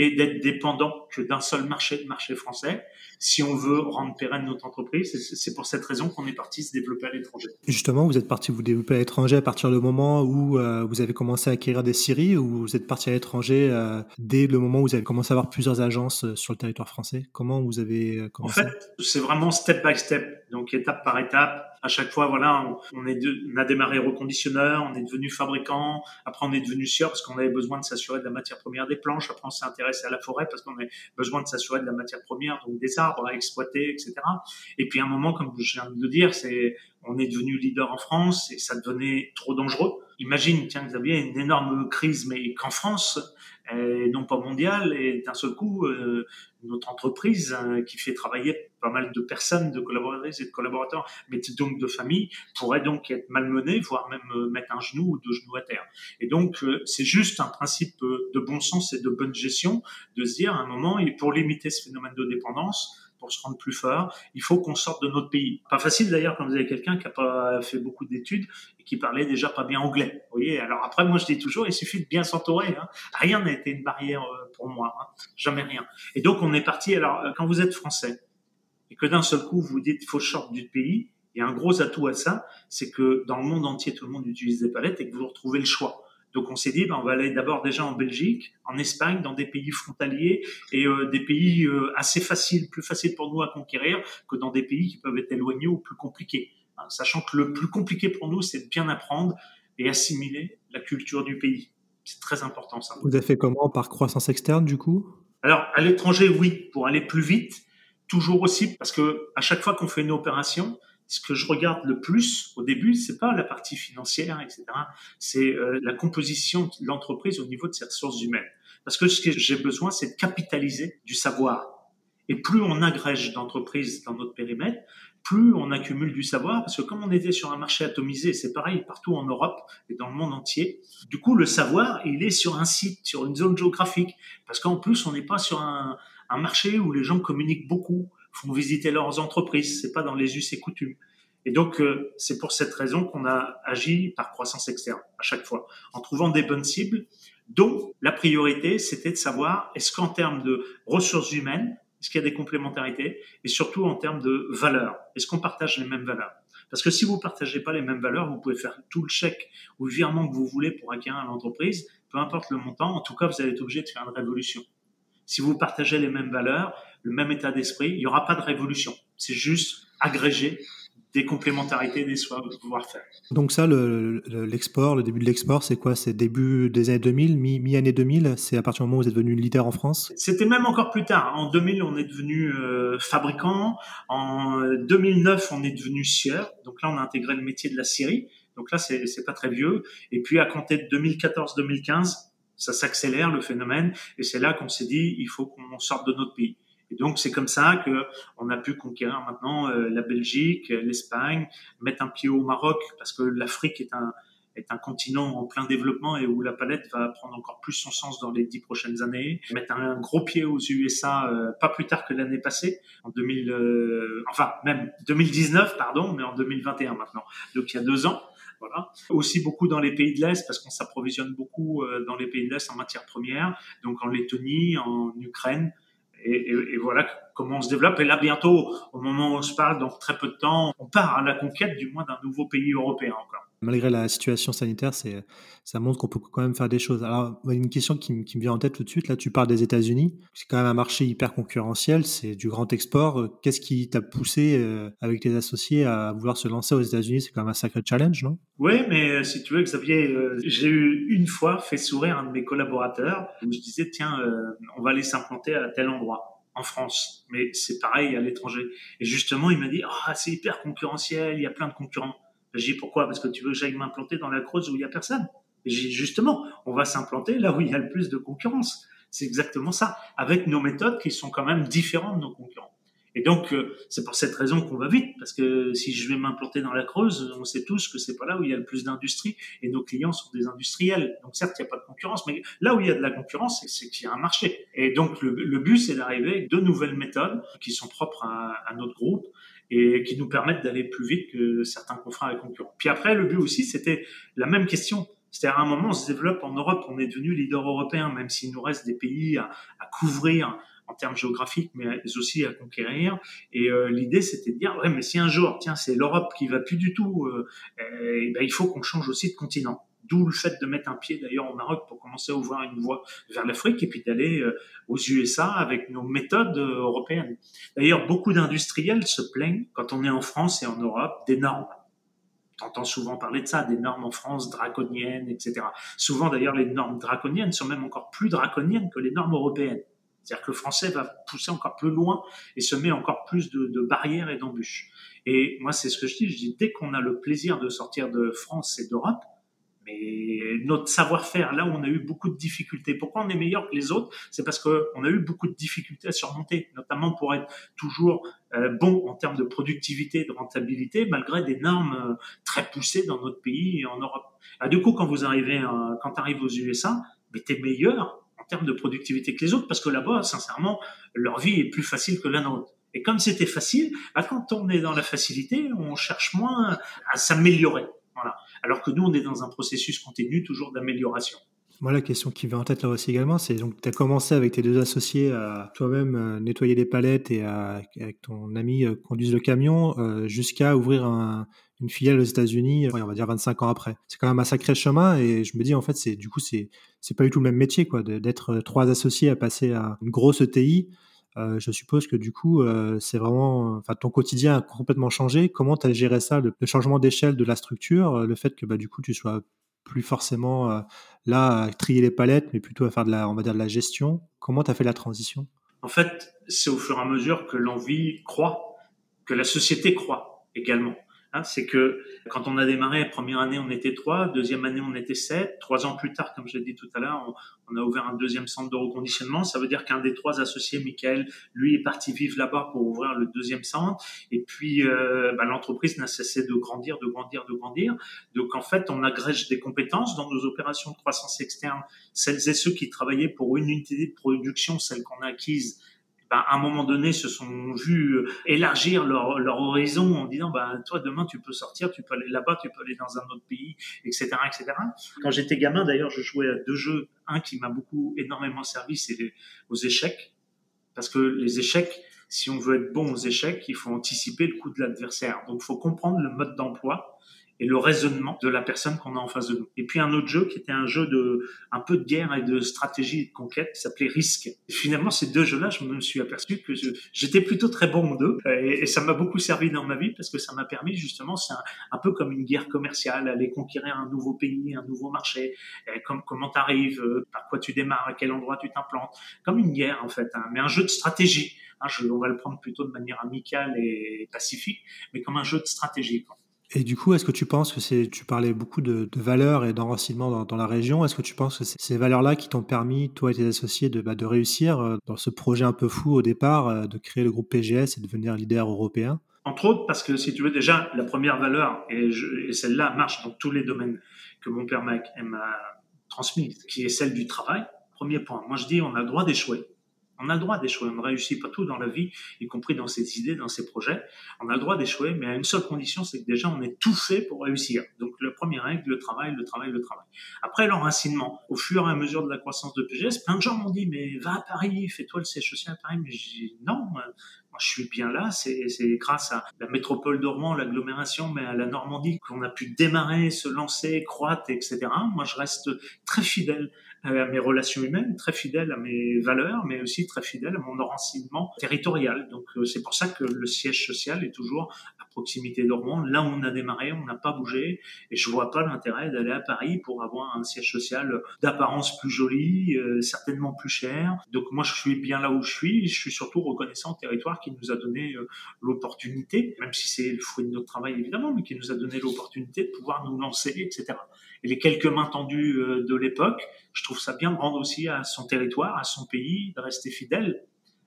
et d'être dépendant que d'un seul marché, le marché français, si on veut rendre pérenne notre entreprise. C'est pour cette raison qu'on est parti se développer à l'étranger. Justement, vous êtes parti vous développer à l'étranger à partir du moment où euh, vous avez commencé à acquérir des scieries ou vous êtes parti à l'étranger euh, dès le moment où vous avez commencé à avoir plusieurs agences euh, sur le territoire français? Comment vous avez commencé? En fait, c'est vraiment step by step, donc étape par étape à chaque fois, voilà, on, est on a démarré reconditionneur, on est devenu fabricant, après on est devenu sieur parce qu'on avait besoin de s'assurer de la matière première des planches, après on s'est intéressé à la forêt parce qu'on avait besoin de s'assurer de la matière première, donc des arbres à exploiter, etc. Et puis à un moment, comme je viens de le dire, c'est on est devenu leader en France et ça devenait trop dangereux. Imagine, tiens, Xavier, une énorme crise, mais qu'en France, et non pas mondiale, et d'un seul coup, euh, notre entreprise hein, qui fait travailler pas mal de personnes, de collaboratrices et de collaborateurs, mais donc de familles, pourrait donc être malmenée, voire même euh, mettre un genou ou deux genoux à terre. Et donc, euh, c'est juste un principe de bon sens et de bonne gestion de se dire à un moment, et pour limiter ce phénomène de dépendance, pour se rendre plus fort, il faut qu'on sorte de notre pays. Pas facile d'ailleurs quand vous avez quelqu'un qui n'a pas fait beaucoup d'études et qui parlait déjà pas bien anglais. Vous voyez, alors après moi je dis toujours, il suffit de bien s'entourer. Hein. Rien n'a été une barrière euh, pour moi, hein. jamais rien. Et donc on est parti. Alors euh, quand vous êtes français et que d'un seul coup vous dites faut sortir du pays, il y a un gros atout à ça, c'est que dans le monde entier tout le monde utilise des palettes et que vous retrouvez le choix. Donc on s'est dit, ben, on va aller d'abord déjà en Belgique, en Espagne, dans des pays frontaliers et euh, des pays euh, assez faciles, plus faciles pour nous à conquérir que dans des pays qui peuvent être éloignés ou plus compliqués. Hein, sachant que le plus compliqué pour nous, c'est de bien apprendre et assimiler la culture du pays. C'est très important ça. Vous avez fait comment Par croissance externe du coup? Alors à l'étranger, oui, pour aller plus vite, toujours aussi, parce que à chaque fois qu'on fait une opération, ce que je regarde le plus au début, c'est pas la partie financière, etc. C'est euh, la composition de l'entreprise au niveau de ses ressources humaines. Parce que ce que j'ai besoin, c'est de capitaliser du savoir. Et plus on agrège d'entreprises dans notre périmètre, plus on accumule du savoir, parce que comme on était sur un marché atomisé, c'est pareil partout en Europe et dans le monde entier, du coup le savoir, il est sur un site, sur une zone géographique, parce qu'en plus on n'est pas sur un, un marché où les gens communiquent beaucoup, font visiter leurs entreprises. C'est pas dans les us et coutumes. Et donc, euh, c'est pour cette raison qu'on a agi par croissance externe à chaque fois, en trouvant des bonnes cibles, dont la priorité, c'était de savoir est-ce qu'en termes de ressources humaines, est-ce qu'il y a des complémentarités, et surtout en termes de valeurs, est-ce qu'on partage les mêmes valeurs? Parce que si vous partagez pas les mêmes valeurs, vous pouvez faire tout le chèque ou le virement que vous voulez pour acquérir l'entreprise, peu importe le montant, en tout cas, vous allez être obligé de faire une révolution. Si vous partagez les mêmes valeurs, le même état d'esprit, il n'y aura pas de révolution. C'est juste agréger des complémentarités des soins de pouvoir faire. Donc ça, l'export, le, début de l'export, c'est quoi? C'est début des années 2000, mi-année 2000 C'est à partir du moment où vous êtes devenu leader en France? C'était même encore plus tard. En 2000, on est devenu euh, fabricant. En 2009, on est devenu sieur. Donc là, on a intégré le métier de la scierie. Donc là, c'est pas très vieux. Et puis à compter de 2014-2015, ça s'accélère le phénomène. Et c'est là qu'on s'est dit, il faut qu'on sorte de notre pays. Et donc c'est comme ça que on a pu conquérir maintenant euh, la Belgique, l'Espagne, mettre un pied au Maroc parce que l'Afrique est un est un continent en plein développement et où la palette va prendre encore plus son sens dans les dix prochaines années. Mettre un gros pied aux USA euh, pas plus tard que l'année passée, en 2000, euh, enfin même 2019 pardon, mais en 2021 maintenant. Donc il y a deux ans. Voilà. Aussi beaucoup dans les pays de l'Est parce qu'on s'approvisionne beaucoup dans les pays de l'Est en matières premières, donc en Lettonie, en Ukraine, et, voilà comment on se développe. Et là, bientôt, au moment où on se parle, donc très peu de temps, on part à la conquête du moins d'un nouveau pays européen encore. Malgré la situation sanitaire, c'est, ça montre qu'on peut quand même faire des choses. Alors, une question qui, me vient en tête tout de suite, là, tu parles des États-Unis. C'est quand même un marché hyper concurrentiel, c'est du grand export. Qu'est-ce qui t'a poussé euh, avec tes associés à vouloir se lancer aux États-Unis? C'est quand même un sacré challenge, non? Oui, mais euh, si tu veux, Xavier, euh, j'ai eu une fois fait sourire un de mes collaborateurs où je disais, tiens, on va aller s'implanter à tel endroit en France, mais c'est pareil à l'étranger. Et justement, il m'a dit, ah, c'est hyper concurrentiel, il y a plein de concurrents. J'ai dit, pourquoi? Parce que tu veux que j'aille m'implanter dans la Creuse où il n'y a personne. J'ai justement, on va s'implanter là où il y a le plus de concurrence. C'est exactement ça, avec nos méthodes qui sont quand même différentes de nos concurrents. Et donc, euh, c'est pour cette raison qu'on va vite, parce que si je vais m'implanter dans la Creuse, on sait tous que c'est pas là où il y a le plus d'industrie, et nos clients sont des industriels. Donc certes, il n'y a pas de concurrence, mais là où il y a de la concurrence, c'est qu'il y a un marché. Et donc, le, but, c'est d'arriver de nouvelles méthodes qui sont propres à notre groupe et qui nous permettent d'aller plus vite que certains confrères et concurrents. Puis après, le but aussi, c'était la même question. C'est-à-dire, à un moment, on se développe en Europe, on est devenu leader européen, même s'il nous reste des pays à, à couvrir en termes géographiques, mais aussi à conquérir. Et euh, l'idée, c'était de dire, ouais, mais si un jour, tiens, c'est l'Europe qui va plus du tout, euh, eh ben, il faut qu'on change aussi de continent. D'où le fait de mettre un pied d'ailleurs au Maroc pour commencer à ouvrir une voie vers l'Afrique et puis d'aller euh, aux USA avec nos méthodes européennes. D'ailleurs, beaucoup d'industriels se plaignent quand on est en France et en Europe des normes. T'entends souvent parler de ça, des normes en France draconiennes, etc. Souvent d'ailleurs, les normes draconiennes sont même encore plus draconiennes que les normes européennes. C'est-à-dire que le français va pousser encore plus loin et se met encore plus de, barrières et d'embûches. Et moi, c'est ce que je dis. Je dis, dès qu'on a le plaisir de sortir de France et d'Europe, mais notre savoir-faire, là où on a eu beaucoup de difficultés, pourquoi on est meilleur que les autres? C'est parce qu'on a eu beaucoup de difficultés à surmonter, notamment pour être toujours euh, bon en termes de productivité, de rentabilité, malgré des normes euh, très poussées dans notre pays et en Europe. Ah, du coup, quand vous arrivez, euh, quand arrives aux USA, mais es meilleur termes de productivité que les autres, parce que là-bas, sincèrement, leur vie est plus facile que la nôtre. Et comme c'était facile, bah, quand on est dans la facilité, on cherche moins à s'améliorer. Voilà. Alors que nous, on est dans un processus continu, toujours d'amélioration. Moi, la question qui vient en tête là aussi également, c'est donc tu as commencé avec tes deux associés à toi-même euh, nettoyer les palettes et à, avec ton ami euh, conduire le camion euh, jusqu'à ouvrir un, une filiale aux États-Unis, on va dire 25 ans après. C'est quand même un sacré chemin et je me dis en fait c'est du coup c'est c'est pas du tout le même métier quoi d'être trois associés à passer à une grosse ETI. Euh, je suppose que du coup euh, c'est vraiment enfin ton quotidien a complètement changé. Comment tu as géré ça le, changement d'échelle de la structure, le fait que bah du coup tu sois plus forcément euh, là à trier les palettes mais plutôt à faire de la on va dire de la gestion? Comment tu as fait la transition? En fait, c'est au fur et à mesure que l'envie croît, que la société croît également. Hein, c'est que quand on a démarré, première année, on était trois, deuxième année, on était sept. Trois ans plus tard, comme je l'ai dit tout à l'heure, on, a ouvert un deuxième centre de reconditionnement. Ça veut dire qu'un des trois associés, Michael, lui, est parti vivre là-bas pour ouvrir le deuxième centre. Et puis, euh, bah, l'entreprise n'a cessé de grandir, de grandir, de grandir. Donc, en fait, on agrège des compétences dans nos opérations de croissance externe. Celles et ceux qui travaillaient pour une unité de production, celle qu'on a acquise, ben, à un moment donné, se sont vus euh, élargir leur, leur horizon en disant, bah, toi, demain, tu peux sortir, tu peux aller là-bas, tu peux aller dans un autre pays, etc., etc. Quand j'étais gamin, d'ailleurs, je jouais à deux jeux. Un qui m'a beaucoup, énormément servi, c'est aux échecs. Parce que les échecs, si on veut être bon aux échecs, il faut anticiper le coup de l'adversaire. Donc, il faut comprendre le mode d'emploi et le raisonnement de la personne qu'on a en face de nous. Et puis un autre jeu qui était un jeu de un peu de guerre et de stratégie et de conquête qui s'appelait. Et finalement, ces deux jeux-là, je me suis aperçu que j'étais plutôt très bon en deux et, ça m'a beaucoup servi dans ma vie parce que ça m'a permis justement, c'est un, peu comme une guerre commerciale, aller conquérir un nouveau pays, un nouveau marché, comme, comment tu arrives, euh, par quoi tu démarres, à quel endroit tu t'implantes, comme une guerre en fait, hein, mais un jeu de stratégie. On va le prendre plutôt de manière amicale et pacifique, mais comme un jeu de stratégie. Et du coup, est-ce que tu penses que c'est, tu parlais beaucoup de, de valeurs et d'enracinement dans, la région, est-ce que tu penses que c'est ces valeurs-là qui t'ont permis, toi et tes associés, de, bah, de réussir euh, dans ce projet un peu fou au départ, euh, de créer le groupe PGS et devenir leader européen? Entre autres, parce que si tu veux déjà, la première valeur, et, et celle-là marche dans tous les domaines que mon père m'a transmis, qui est celle du travail. Premier point. Moi, je dis, on a le droit d'échouer. On a le droit d'échouer. On ne réussit pas tout dans la vie, y compris dans ses idées, dans ses projets. On a le droit d'échouer, mais à une seule condition, c'est que déjà, on est tout fait pour réussir. Donc, le premier règle, le travail, le travail, le travail. Après, l'enracinement. Au fur et à mesure de la croissance de PGS, plein de gens m'ont dit, mais va à Paris, fais-toi le siège social à Paris. Mais j'ai non, moi, je suis bien là, c'est grâce à la métropole dormant, l'agglomération, mais à la Normandie qu'on a pu démarrer, se lancer, croître, etc. Moi, je reste très fidèle à mes relations humaines, très fidèle à mes valeurs, mais aussi très fidèle à mon enracinement territorial. Donc euh, c'est pour ça que le siège social est toujours à proximité d'Ormont. Là où on a démarré, on n'a pas bougé, et je vois pas l'intérêt d'aller à Paris pour avoir un siège social d'apparence plus joli, euh, certainement plus cher. Donc moi je suis bien là où je suis, je suis surtout reconnaissant au territoire qui nous a donné euh, l'opportunité, même si c'est le fruit de notre travail évidemment, mais qui nous a donné l'opportunité de pouvoir nous lancer, etc les quelques mains tendues euh, de l'époque, je trouve ça bien de rendre aussi à son territoire, à son pays, de rester fidèle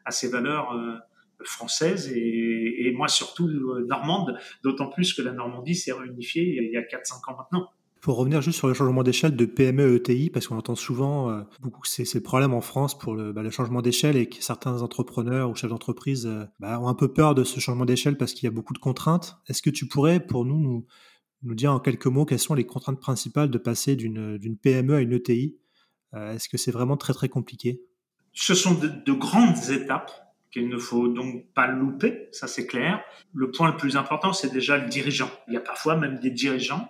à ses valeurs euh, françaises et, et, moi surtout euh, normande, d'autant plus que la Normandie s'est réunifiée il y a 4-5 ans maintenant. Pour revenir juste sur le changement d'échelle de PME ETI, parce qu'on entend souvent beaucoup que c'est le problème en France pour le, bah, le changement d'échelle et que certains entrepreneurs ou chefs d'entreprise bah, ont un peu peur de ce changement d'échelle parce qu'il y a beaucoup de contraintes. Est-ce que tu pourrais, pour nous, nous nous dire en quelques mots quelles sont les contraintes principales de passer d'une PME à une ETI euh, Est-ce que c'est vraiment très très compliqué? Ce sont de, grandes étapes qu'il ne faut donc pas louper, ça c'est clair. Le point le plus important, c'est déjà le dirigeant. Il y a parfois même des dirigeants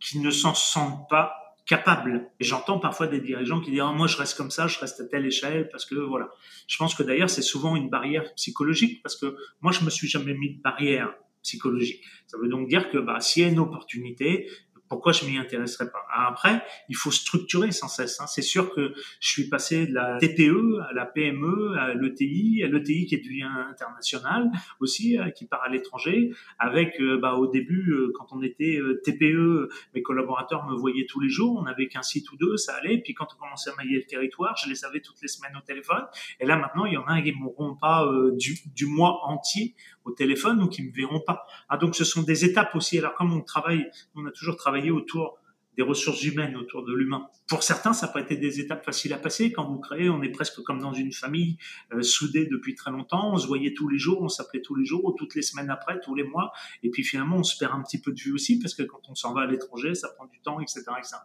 qui ne s'en sentent pas capables. Et j'entends parfois des dirigeants qui disent ah, moi je reste comme ça, je reste à telle échelle parce que voilà. Je pense que d'ailleurs c'est souvent une barrière psychologique parce que moi je me suis jamais mis de barrière psychologique. Ça veut donc dire que bah, s'il y a une opportunité, pourquoi je m'y intéresserais pas? Après, il faut structurer sans cesse. Hein. C'est sûr que je suis passé de la TPE à la PME, à l'ETI, à l'ETI qui devient international aussi, euh, qui part à l'étranger. Avec, euh, bah, au début, euh, quand on était TPE, mes collaborateurs me voyaient tous les jours. On n'avait qu'un site ou deux, ça allait. Puis quand on commençait à mailler le territoire, je les avais toutes les semaines au téléphone. Et là, maintenant, il y en a qui m'auront pas du, du mois entier au téléphone ou qui me verront pas. Ah, donc ce sont des étapes aussi. Alors comme on travaille, on a toujours travaillé autour des ressources humaines, autour de l'humain. Pour certains, ça pas été des étapes faciles à passer. Quand vous créez, on est presque comme dans une famille euh, soudée depuis très longtemps. On se voyait tous les jours, on s'appelait tous les jours, ou toutes les semaines après, tous les mois. Et puis finalement, on se perd un petit peu de vue aussi parce que quand on s'en va à l'étranger, ça prend du temps, etc., etc.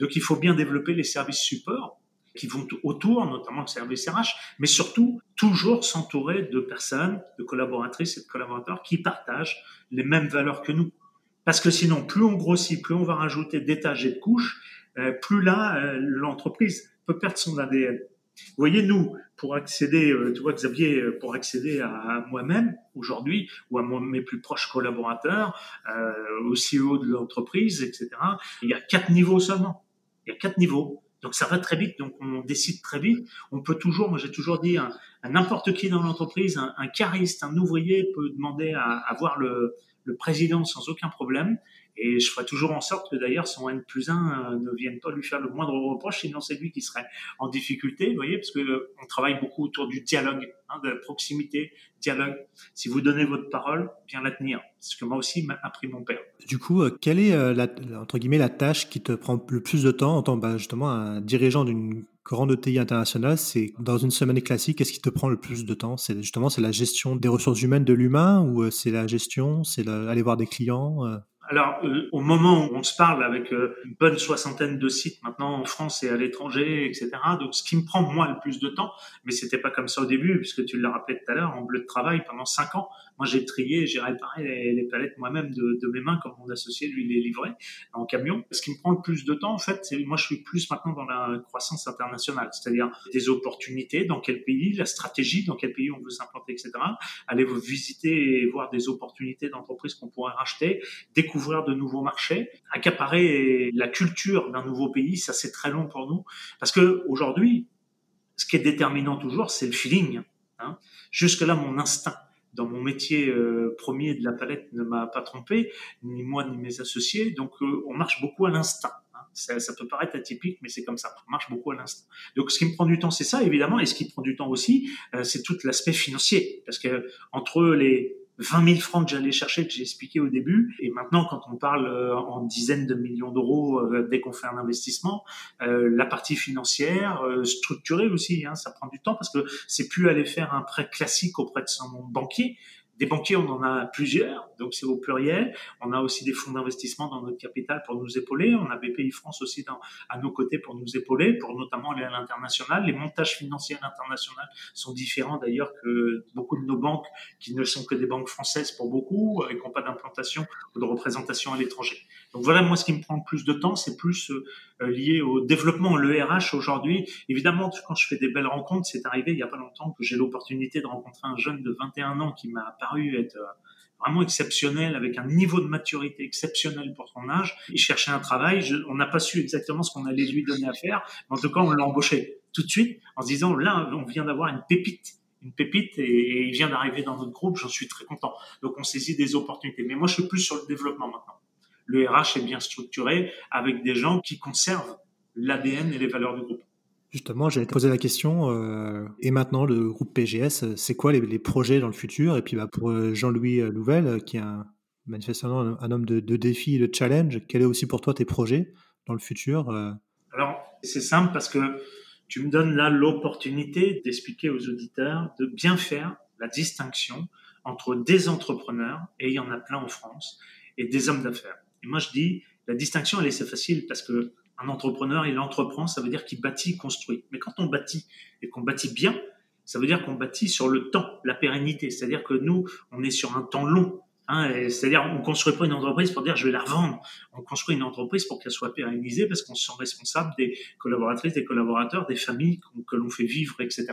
Donc il faut bien développer les services supports qui vont autour, notamment le service RH, mais surtout toujours s'entourer de personnes, de collaboratrices et de collaborateurs qui partagent les mêmes valeurs que nous. Parce que sinon, plus on grossit, plus on va rajouter d'étages et de couches, euh, plus là, euh, l'entreprise peut perdre son ADN. Vous voyez, nous, pour accéder, euh, tu vois Xavier, pour accéder à, moi-même aujourd'hui ou à mes plus proches collaborateurs, au CEO de l'entreprise, etc., il y a quatre niveaux seulement. Il y a quatre niveaux. Donc ça va très vite, donc on décide très vite. On peut toujours, moi j'ai toujours dit, à n'importe qui dans l'entreprise, un, un, cariste, un ouvrier peut demander à, à voir le président sans aucun problème. Et je ferai toujours en sorte que d'ailleurs son N plus 1 euh, ne vienne pas lui faire le moindre reproche, sinon c'est lui qui serait en difficulté, vous voyez, parce que euh, on travaille beaucoup autour du dialogue, hein, de la proximité, dialogue. Si vous donnez votre parole, bien la tenir. Ce que moi aussi m'a appris mon père. Du coup, euh, quelle est la, entre guillemets la tâche qui te prend le plus de temps en tant bah, justement dirigeant d'une grande ETI internationale? C'est dans une semaine classique, qu'est-ce qui te prend le plus de temps? C'est justement c'est la gestion des ressources humaines de l'humain ou c'est la gestion, c'est aller voir des clients alors, euh, au moment où on se parle avec euh, une bonne soixantaine de sites maintenant en France et à l'étranger, etc. Donc, ce qui me prend moi le plus de temps, mais c'était pas comme ça au début, puisque tu l'as rappelé tout à l'heure, en bleu de travail pendant cinq ans, moi, j'ai trié, j'ai réparé les, palettes moi-même de, mes mains, comme mon associé lui les livrait en camion. Ce qui me prend le plus de temps, en fait, c'est moi, je suis plus maintenant dans la croissance internationale, c'est-à-dire des opportunités, dans quel pays, la stratégie, dans quel pays on veut s'implanter, etc. Aller vous visiter et voir des opportunités d'entreprises qu'on pourrait racheter, découvrir de nouveaux marchés, accaparer la culture d'un nouveau pays, ça c'est très long pour nous, parce que aujourd'hui, ce qui est déterminant toujours, c'est le feeling. Hein. Jusque là, mon instinct dans mon métier euh, premier de la palette ne m'a pas trompé, ni moi ni mes associés. Donc euh, on marche beaucoup à l'instinct. Hein. Ça, ça, peut paraître atypique, mais c'est comme ça. On marche beaucoup à l'instinct. Donc ce qui me prend du temps, c'est ça évidemment, et ce qui prend du temps aussi, euh, c'est tout l'aspect financier, parce que entre les 20 000 francs que j'allais chercher, que j'ai expliqué au début. Et maintenant, quand on parle euh, en dizaines de millions d'euros euh, dès qu'on fait un investissement, euh, la partie financière, structurée aussi, hein, ça prend du temps parce que c'est plus aller faire un prêt classique auprès de son banquier. Des banquiers, on en a plusieurs, donc c'est au pluriel. On a aussi des fonds d'investissement dans notre capital pour nous épauler. On a BPI France aussi dans, à nos côtés pour nous épauler, pour notamment aller à l'international. Les montages financiers à l'international sont différents d'ailleurs que beaucoup de nos banques qui ne sont que des banques françaises pour beaucoup et qui n'ont pas d'implantation ou de représentation à l'étranger. Donc voilà, moi, ce qui me prend le plus de temps, c'est plus euh, lié au développement. Le RH aujourd'hui, évidemment, quand je fais des belles rencontres, c'est arrivé il n'y a pas longtemps que j'ai l'opportunité de rencontrer un jeune de 21 ans qui m'a paru être euh, vraiment exceptionnel, avec un niveau de maturité exceptionnel pour son âge. Il cherchait un travail. on n'a pas su exactement ce qu'on allait lui donner à faire. Mais en tout cas, on l'a embauché tout de suite en se disant, là, on vient d'avoir une pépite une pépite et, il vient d'arriver dans notre groupe, j'en suis très content. Donc on saisit des opportunités. Mais moi, je suis plus sur le développement maintenant. Le RH est bien structuré avec des gens qui conservent l'ADN et les valeurs du groupe. Justement, j'allais te poser la question, euh, et maintenant le groupe PGS, c'est quoi les, projets dans le futur? Et puis bah, pour euh, Jean-Louis euh, Louvel, qui est manifestement un, homme de, de, défi et de challenge, quels est aussi pour toi tes projets dans le futur Alors, c'est simple parce que tu me donnes là l'opportunité d'expliquer aux auditeurs de bien faire la distinction entre des entrepreneurs, et il y en a plein en France, et des hommes d'affaires. Et moi, je dis, la distinction, elle est assez facile parce que un entrepreneur, il entreprend, ça veut dire qu'il bâtit, construit. Mais quand on bâtit et qu'on bâtit bien, ça veut dire qu'on bâtit sur le temps, la pérennité. C'est-à-dire que nous, on est sur un temps long. Hein, C'est-à-dire, on construit pas une entreprise pour dire je vais la revendre. On construit une entreprise pour qu'elle soit pérennisée parce qu'on se sent responsable des collaboratrices, des collaborateurs, des familles que l'on fait vivre, etc.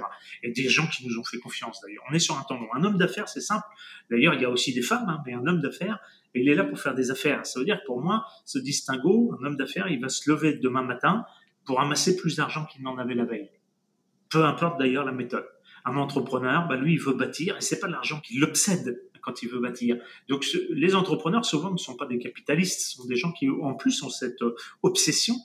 Et des gens qui nous ont fait confiance d'ailleurs. On est sur un temps long. Un homme d'affaires, c'est simple. D'ailleurs, il y a aussi des femmes, hein, mais un homme d'affaires, il est là pour faire des affaires. Ça veut dire que pour moi, ce distinguo, un homme d'affaires, il va se lever demain matin pour amasser plus d'argent qu'il n'en avait la veille. Peu importe d'ailleurs la méthode. Un entrepreneur, bah lui, il veut bâtir et c'est pas l'argent qui l'obsède quand il veut bâtir. Donc les entrepreneurs souvent ne sont pas des capitalistes, ce sont des gens qui en plus ont cette euh, obsession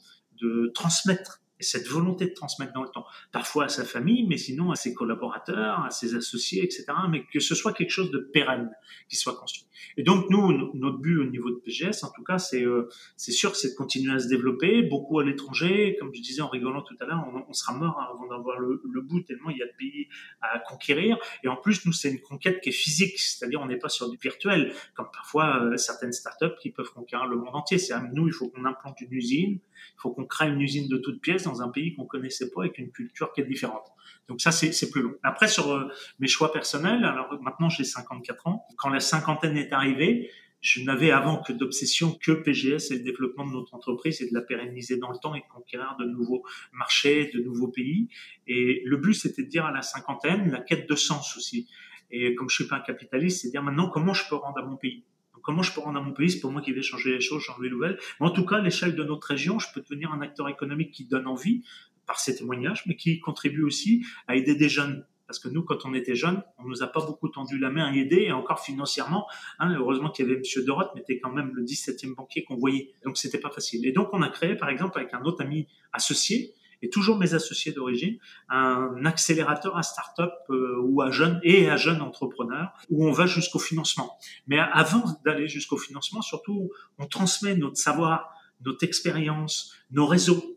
de transmettre et cette volonté de transmettre dans le temps, parfois à sa famille, mais sinon à ses collaborateurs, à ses associés, etc., mais que ce soit quelque chose de pérenne qui soit construit. Et donc nous, notre but au niveau de PGS, en tout cas, c'est euh, c'est sûr, c'est de continuer à se développer, beaucoup à l'étranger, comme je disais en rigolant tout à l'heure, on, sera mort avant d'avoir le, le, bout tellement il y a de pays à conquérir. Et en plus, nous, c'est une conquête qui est physique, c'est-à-dire on n'est pas sur du virtuel, comme parfois euh, certaines startups qui peuvent conquérir le monde entier. C'est à nous, il faut qu'on implante une usine, il faut qu'on crée une usine de toutes pièces dans un pays qu'on connaissait pas avec une culture qui est différente. Donc ça, c'est plus long. Après, sur euh, mes choix personnels, alors maintenant j'ai 54 ans. Quand la cinquantaine est arrivée, je n'avais avant que d'obsession que PGS et le développement de notre entreprise et de la pérenniser dans le temps et de conquérir de nouveaux marchés, de nouveaux pays. Et le but, c'était de dire à la cinquantaine, la quête de sens aussi. Et comme je suis pas un capitaliste, c'est dire maintenant comment je peux rendre à mon pays? Comment je peux rendre à mon pays C'est pour moi qui vais changer les choses, changer les nouvelles. Mais en tout cas, à l'échelle de notre région, je peux devenir un acteur économique qui donne envie par ces témoignages, mais qui contribue aussi à aider des jeunes. Parce que nous, quand on était jeunes, on nous a pas beaucoup tendu la main à aider, et encore financièrement. Hein, heureusement qu'il y avait M. Doroth, mais était quand même le 17e banquier qu'on voyait. Donc, c'était pas facile. Et donc, on a créé, par exemple, avec un autre ami associé, et toujours mes associés d'origine, un accélérateur à start-up euh, ou à jeunes et à jeunes entrepreneurs où on va jusqu'au financement. Mais avant d'aller jusqu'au financement, surtout, on transmet notre savoir, notre expérience, nos réseaux.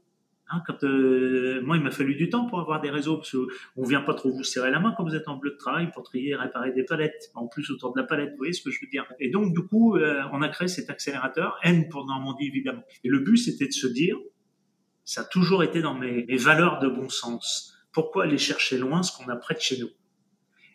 Hein, quand, euh, moi, il m'a fallu du temps pour avoir des réseaux, parce qu'on vient pas trop vous serrer la main quand vous êtes en bleu de travail pour trier réparer des palettes. En plus, autour de la palette, vous voyez ce que je veux dire. Et donc, du coup, euh, on a créé cet accélérateur, N pour Normandie, évidemment. Et le but, c'était de se dire, ça a toujours été dans mes, valeurs de bon sens. Pourquoi aller chercher loin ce qu'on a près de chez nous?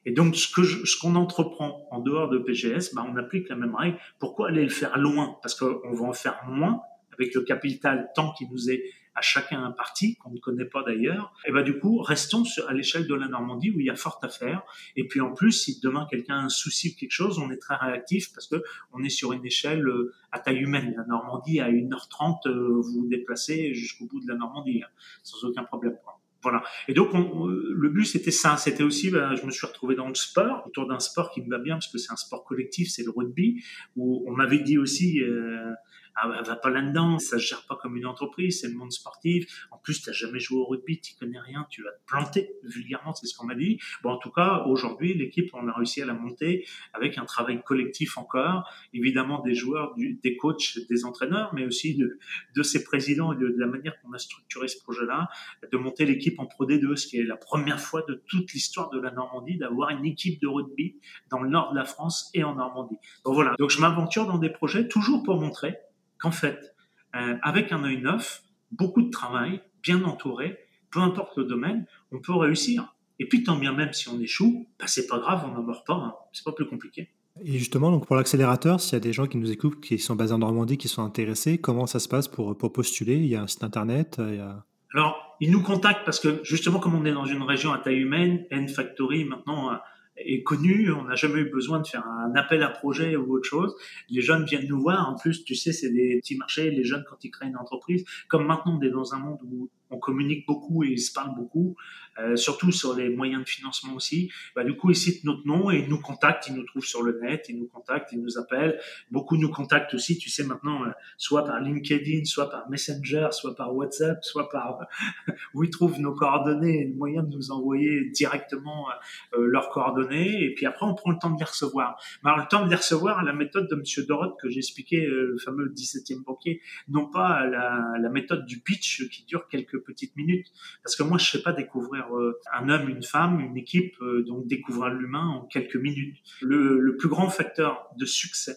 Et donc, ce que ce qu'on entreprend en dehors de PGS, bah, on applique la même règle. Pourquoi aller le faire loin? Parce qu'on va en faire moins avec le capital temps qui nous est à chacun un parti qu'on ne connaît pas d'ailleurs, et ben du coup, restons à l'échelle de la Normandie où il y a fort à faire. Et puis en plus, si demain quelqu'un a un souci de quelque chose, on est très réactif parce que on est sur une échelle euh, à taille humaine. La Normandie, à 1h30, euh, vous vous déplacez jusqu'au bout de la Normandie, hein, sans aucun problème. Voilà. Et donc, on, le but, c'était ça. C'était aussi, ben, je me suis retrouvé dans le sport, autour d'un sport qui me va bien, parce que c'est un sport collectif, c'est le rugby, où on m'avait dit aussi, euh, ah bah, va pas là-dedans, ça se gère pas comme une entreprise, c'est le monde sportif. En plus, t'as jamais joué au rugby, tu connais rien, tu vas te planter. Vulgairement, c'est ce qu'on m'a dit. Bon, en tout cas, aujourd'hui, l'équipe, on a réussi à la monter avec un travail collectif encore. Évidemment, des joueurs, des coachs, des entraîneurs, mais aussi de, de ses présidents et de, la manière qu'on a structuré ce projet-là, de monter l'équipe en Pro D2, ce qui est la première fois de toute l'histoire de la Normandie d'avoir une équipe de rugby dans le nord de la France et en Normandie. Donc voilà. Donc je m'aventure dans des projets toujours pour montrer qu'en fait, euh, avec un œil neuf, beaucoup de travail, bien entouré, peu importe le domaine, on peut réussir. Et puis tant bien même si on échoue, bah, c'est pas grave, on n'en meurt pas, hein. c'est pas plus compliqué. Et justement, donc pour l'accélérateur, s'il y a des gens qui nous écoutent, qui sont basés en Normandie, qui sont intéressés, comment ça se passe pour, pour postuler? Il y a un site internet il y a... Alors, ils nous contactent parce que justement, comme on est dans une région à taille humaine, N-Factory maintenant est connu, on n'a jamais eu besoin de faire un appel à projet ou autre chose. Les jeunes viennent nous voir. En plus, tu sais, c'est des petits marchés. Les jeunes, quand ils créent une entreprise, comme maintenant, on est dans un monde où on communique beaucoup et ils se parlent beaucoup, euh, surtout sur les moyens de financement aussi. Bah, du coup, ils citent notre nom et ils nous contactent, ils nous trouvent sur le net, ils nous contactent, ils nous appellent. Beaucoup nous contactent aussi, tu sais, maintenant, euh, soit par LinkedIn, soit par Messenger, soit par WhatsApp, soit par <laughs> où ils trouvent nos coordonnées et le moyen de nous envoyer directement euh, leurs coordonnées. Et puis après, on prend le temps de les recevoir. Mais le temps de les recevoir, la méthode de Monsieur Dorot que j'ai expliqué, le fameux 17e banquier, non pas la, la méthode du pitch qui dure quelques petites minutes. Parce que moi, je sais pas découvrir euh, un homme, une femme, une équipe, euh, donc découvrir l'humain en quelques minutes. Le, plus grand facteur de succès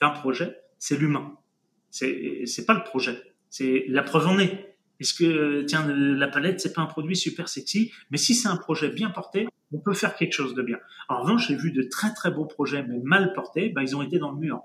d'un projet, c'est l'humain. C'est c'est pas le projet, c'est la preuve en est. Est-ce que tiens la palette c'est pas un produit super sexy, mais si c'est un projet bien porté, on peut faire quelque chose de bien. En revanche, j'ai vu de très très beaux projets mais mal portés, bah, ils ont été dans le mur.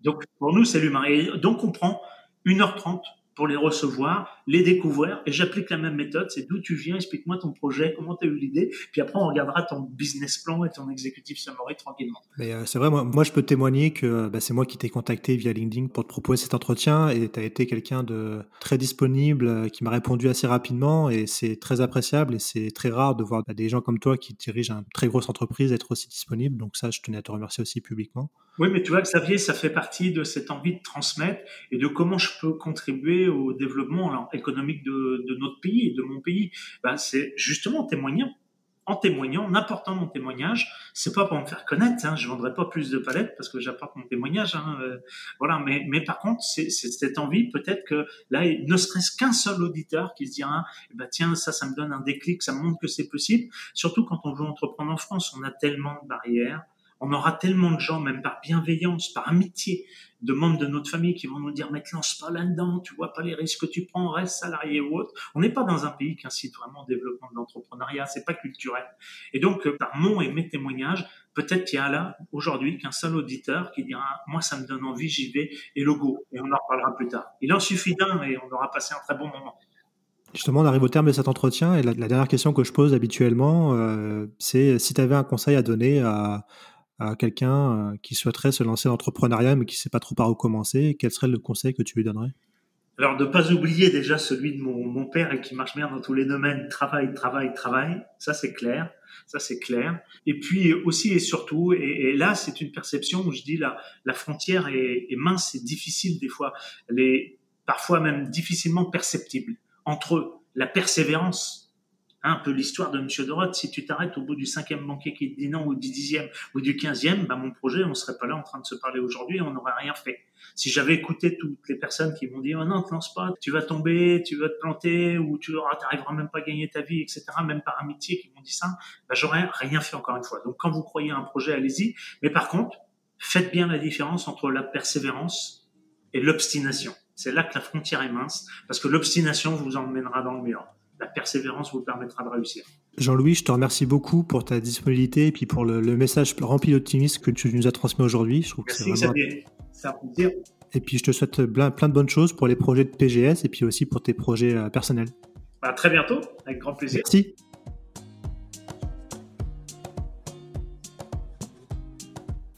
Donc pour nous c'est l'humain et donc on prend 1h30 pour les recevoir, les découvrir, et j'applique la même méthode, c'est d'où tu viens, explique-moi ton projet, comment tu as eu l'idée, puis après on regardera ton business plan et ton exécutif summary tranquillement. Mais euh, c'est vrai, moi, je peux témoigner que bah, c'est moi qui t'ai contacté via LinkedIn pour te proposer cet entretien, et tu as été quelqu'un de très disponible, euh, qui m'a répondu assez rapidement, et c'est très appréciable, et c'est très rare de voir bah, des gens comme toi qui dirigent une très grosse entreprise être aussi disponible, donc ça je tenais à te remercier aussi publiquement. Oui, mais tu vois, Xavier, ça fait partie de cette envie de transmettre et de comment je peux contribuer au développement économique de, de, notre pays et de mon pays. Ben, c'est justement en témoignant. En témoignant, en apportant mon témoignage, c'est pas pour me faire connaître. Hein, je vendrai pas plus de palettes parce que j'apporte mon témoignage. Hein, euh, voilà, mais, mais par contre, c'est cette envie, peut-être que là, ne serait-ce qu'un seul auditeur qui se dira, eh ben, tiens, ça, ça me donne un déclic, ça me montre que c'est possible. Surtout quand on veut entreprendre en France, on a tellement de barrières on aura tellement de gens, même par bienveillance, par amitié, de membres de notre famille qui vont nous dire, mais te lance pas là-dedans, tu vois pas les risques que tu prends, reste salarié ou autre. On n'est pas dans un pays qui incite vraiment au développement de l'entrepreneuriat, c'est pas culturel. Et donc, euh, par mon et mes témoignages, peut-être qu'il y a là, aujourd'hui, qu'un seul auditeur qui dira, moi, ça me donne envie, j'y vais, et logo. Et on en reparlera plus tard. Il en suffit d'un et on aura passé un très bon moment. Justement, on arrive au terme de cet entretien et la, dernière question que je pose habituellement, euh, c'est si tu avais un conseil à donner à, à quelqu'un euh, qui souhaiterait se lancer dans l'entrepreneuriat mais qui ne sait pas trop par où commencer, quel serait le conseil que tu lui donnerais? Alors, de ne pas oublier déjà celui de mon, mon, père et qui marche bien dans tous les domaines, travail, travail, travail, ça c'est clair, ça c'est clair. Et puis aussi et surtout, et, là c'est une perception où je dis la, la frontière est, est mince et difficile des fois, elle est parfois même difficilement perceptible entre la persévérance un peu l'histoire de Monsieur Doroth. Si tu t'arrêtes au bout du cinquième banquier qui te dit non, ou du dixième, ou du quinzième, bah, mon projet, on serait pas là en train de se parler aujourd'hui, on n'aurait rien fait. Si j'avais écouté toutes les personnes qui m'ont dit, oh non, te lance pas, tu vas tomber, tu vas te planter, ou tu n'arriveras même pas à gagner ta vie, etc., même par amitié qui m'ont dit ça, bah, j'aurais rien fait encore une fois. Donc, quand vous croyez à un projet, allez-y. Mais par contre, faites bien la différence entre la persévérance et l'obstination. C'est là que la frontière est mince, parce que l'obstination vous emmènera dans le mur la persévérance vous permettra de réussir. Jean-Louis, je te remercie beaucoup pour ta disponibilité et puis pour le, message rempli d'optimisme que tu nous as transmis aujourd'hui. Je trouve Merci que c'est vraiment... Plaisir. Et puis je te souhaite plein, plein, de bonnes choses pour les projets de PGS et puis aussi pour tes projets euh, personnels. À très bientôt, avec grand plaisir. Merci.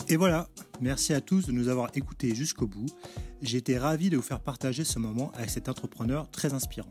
Et voilà, merci à tous de nous avoir écoutés jusqu'au bout. J'ai été ravi de vous faire partager ce moment avec cet entrepreneur très inspirant.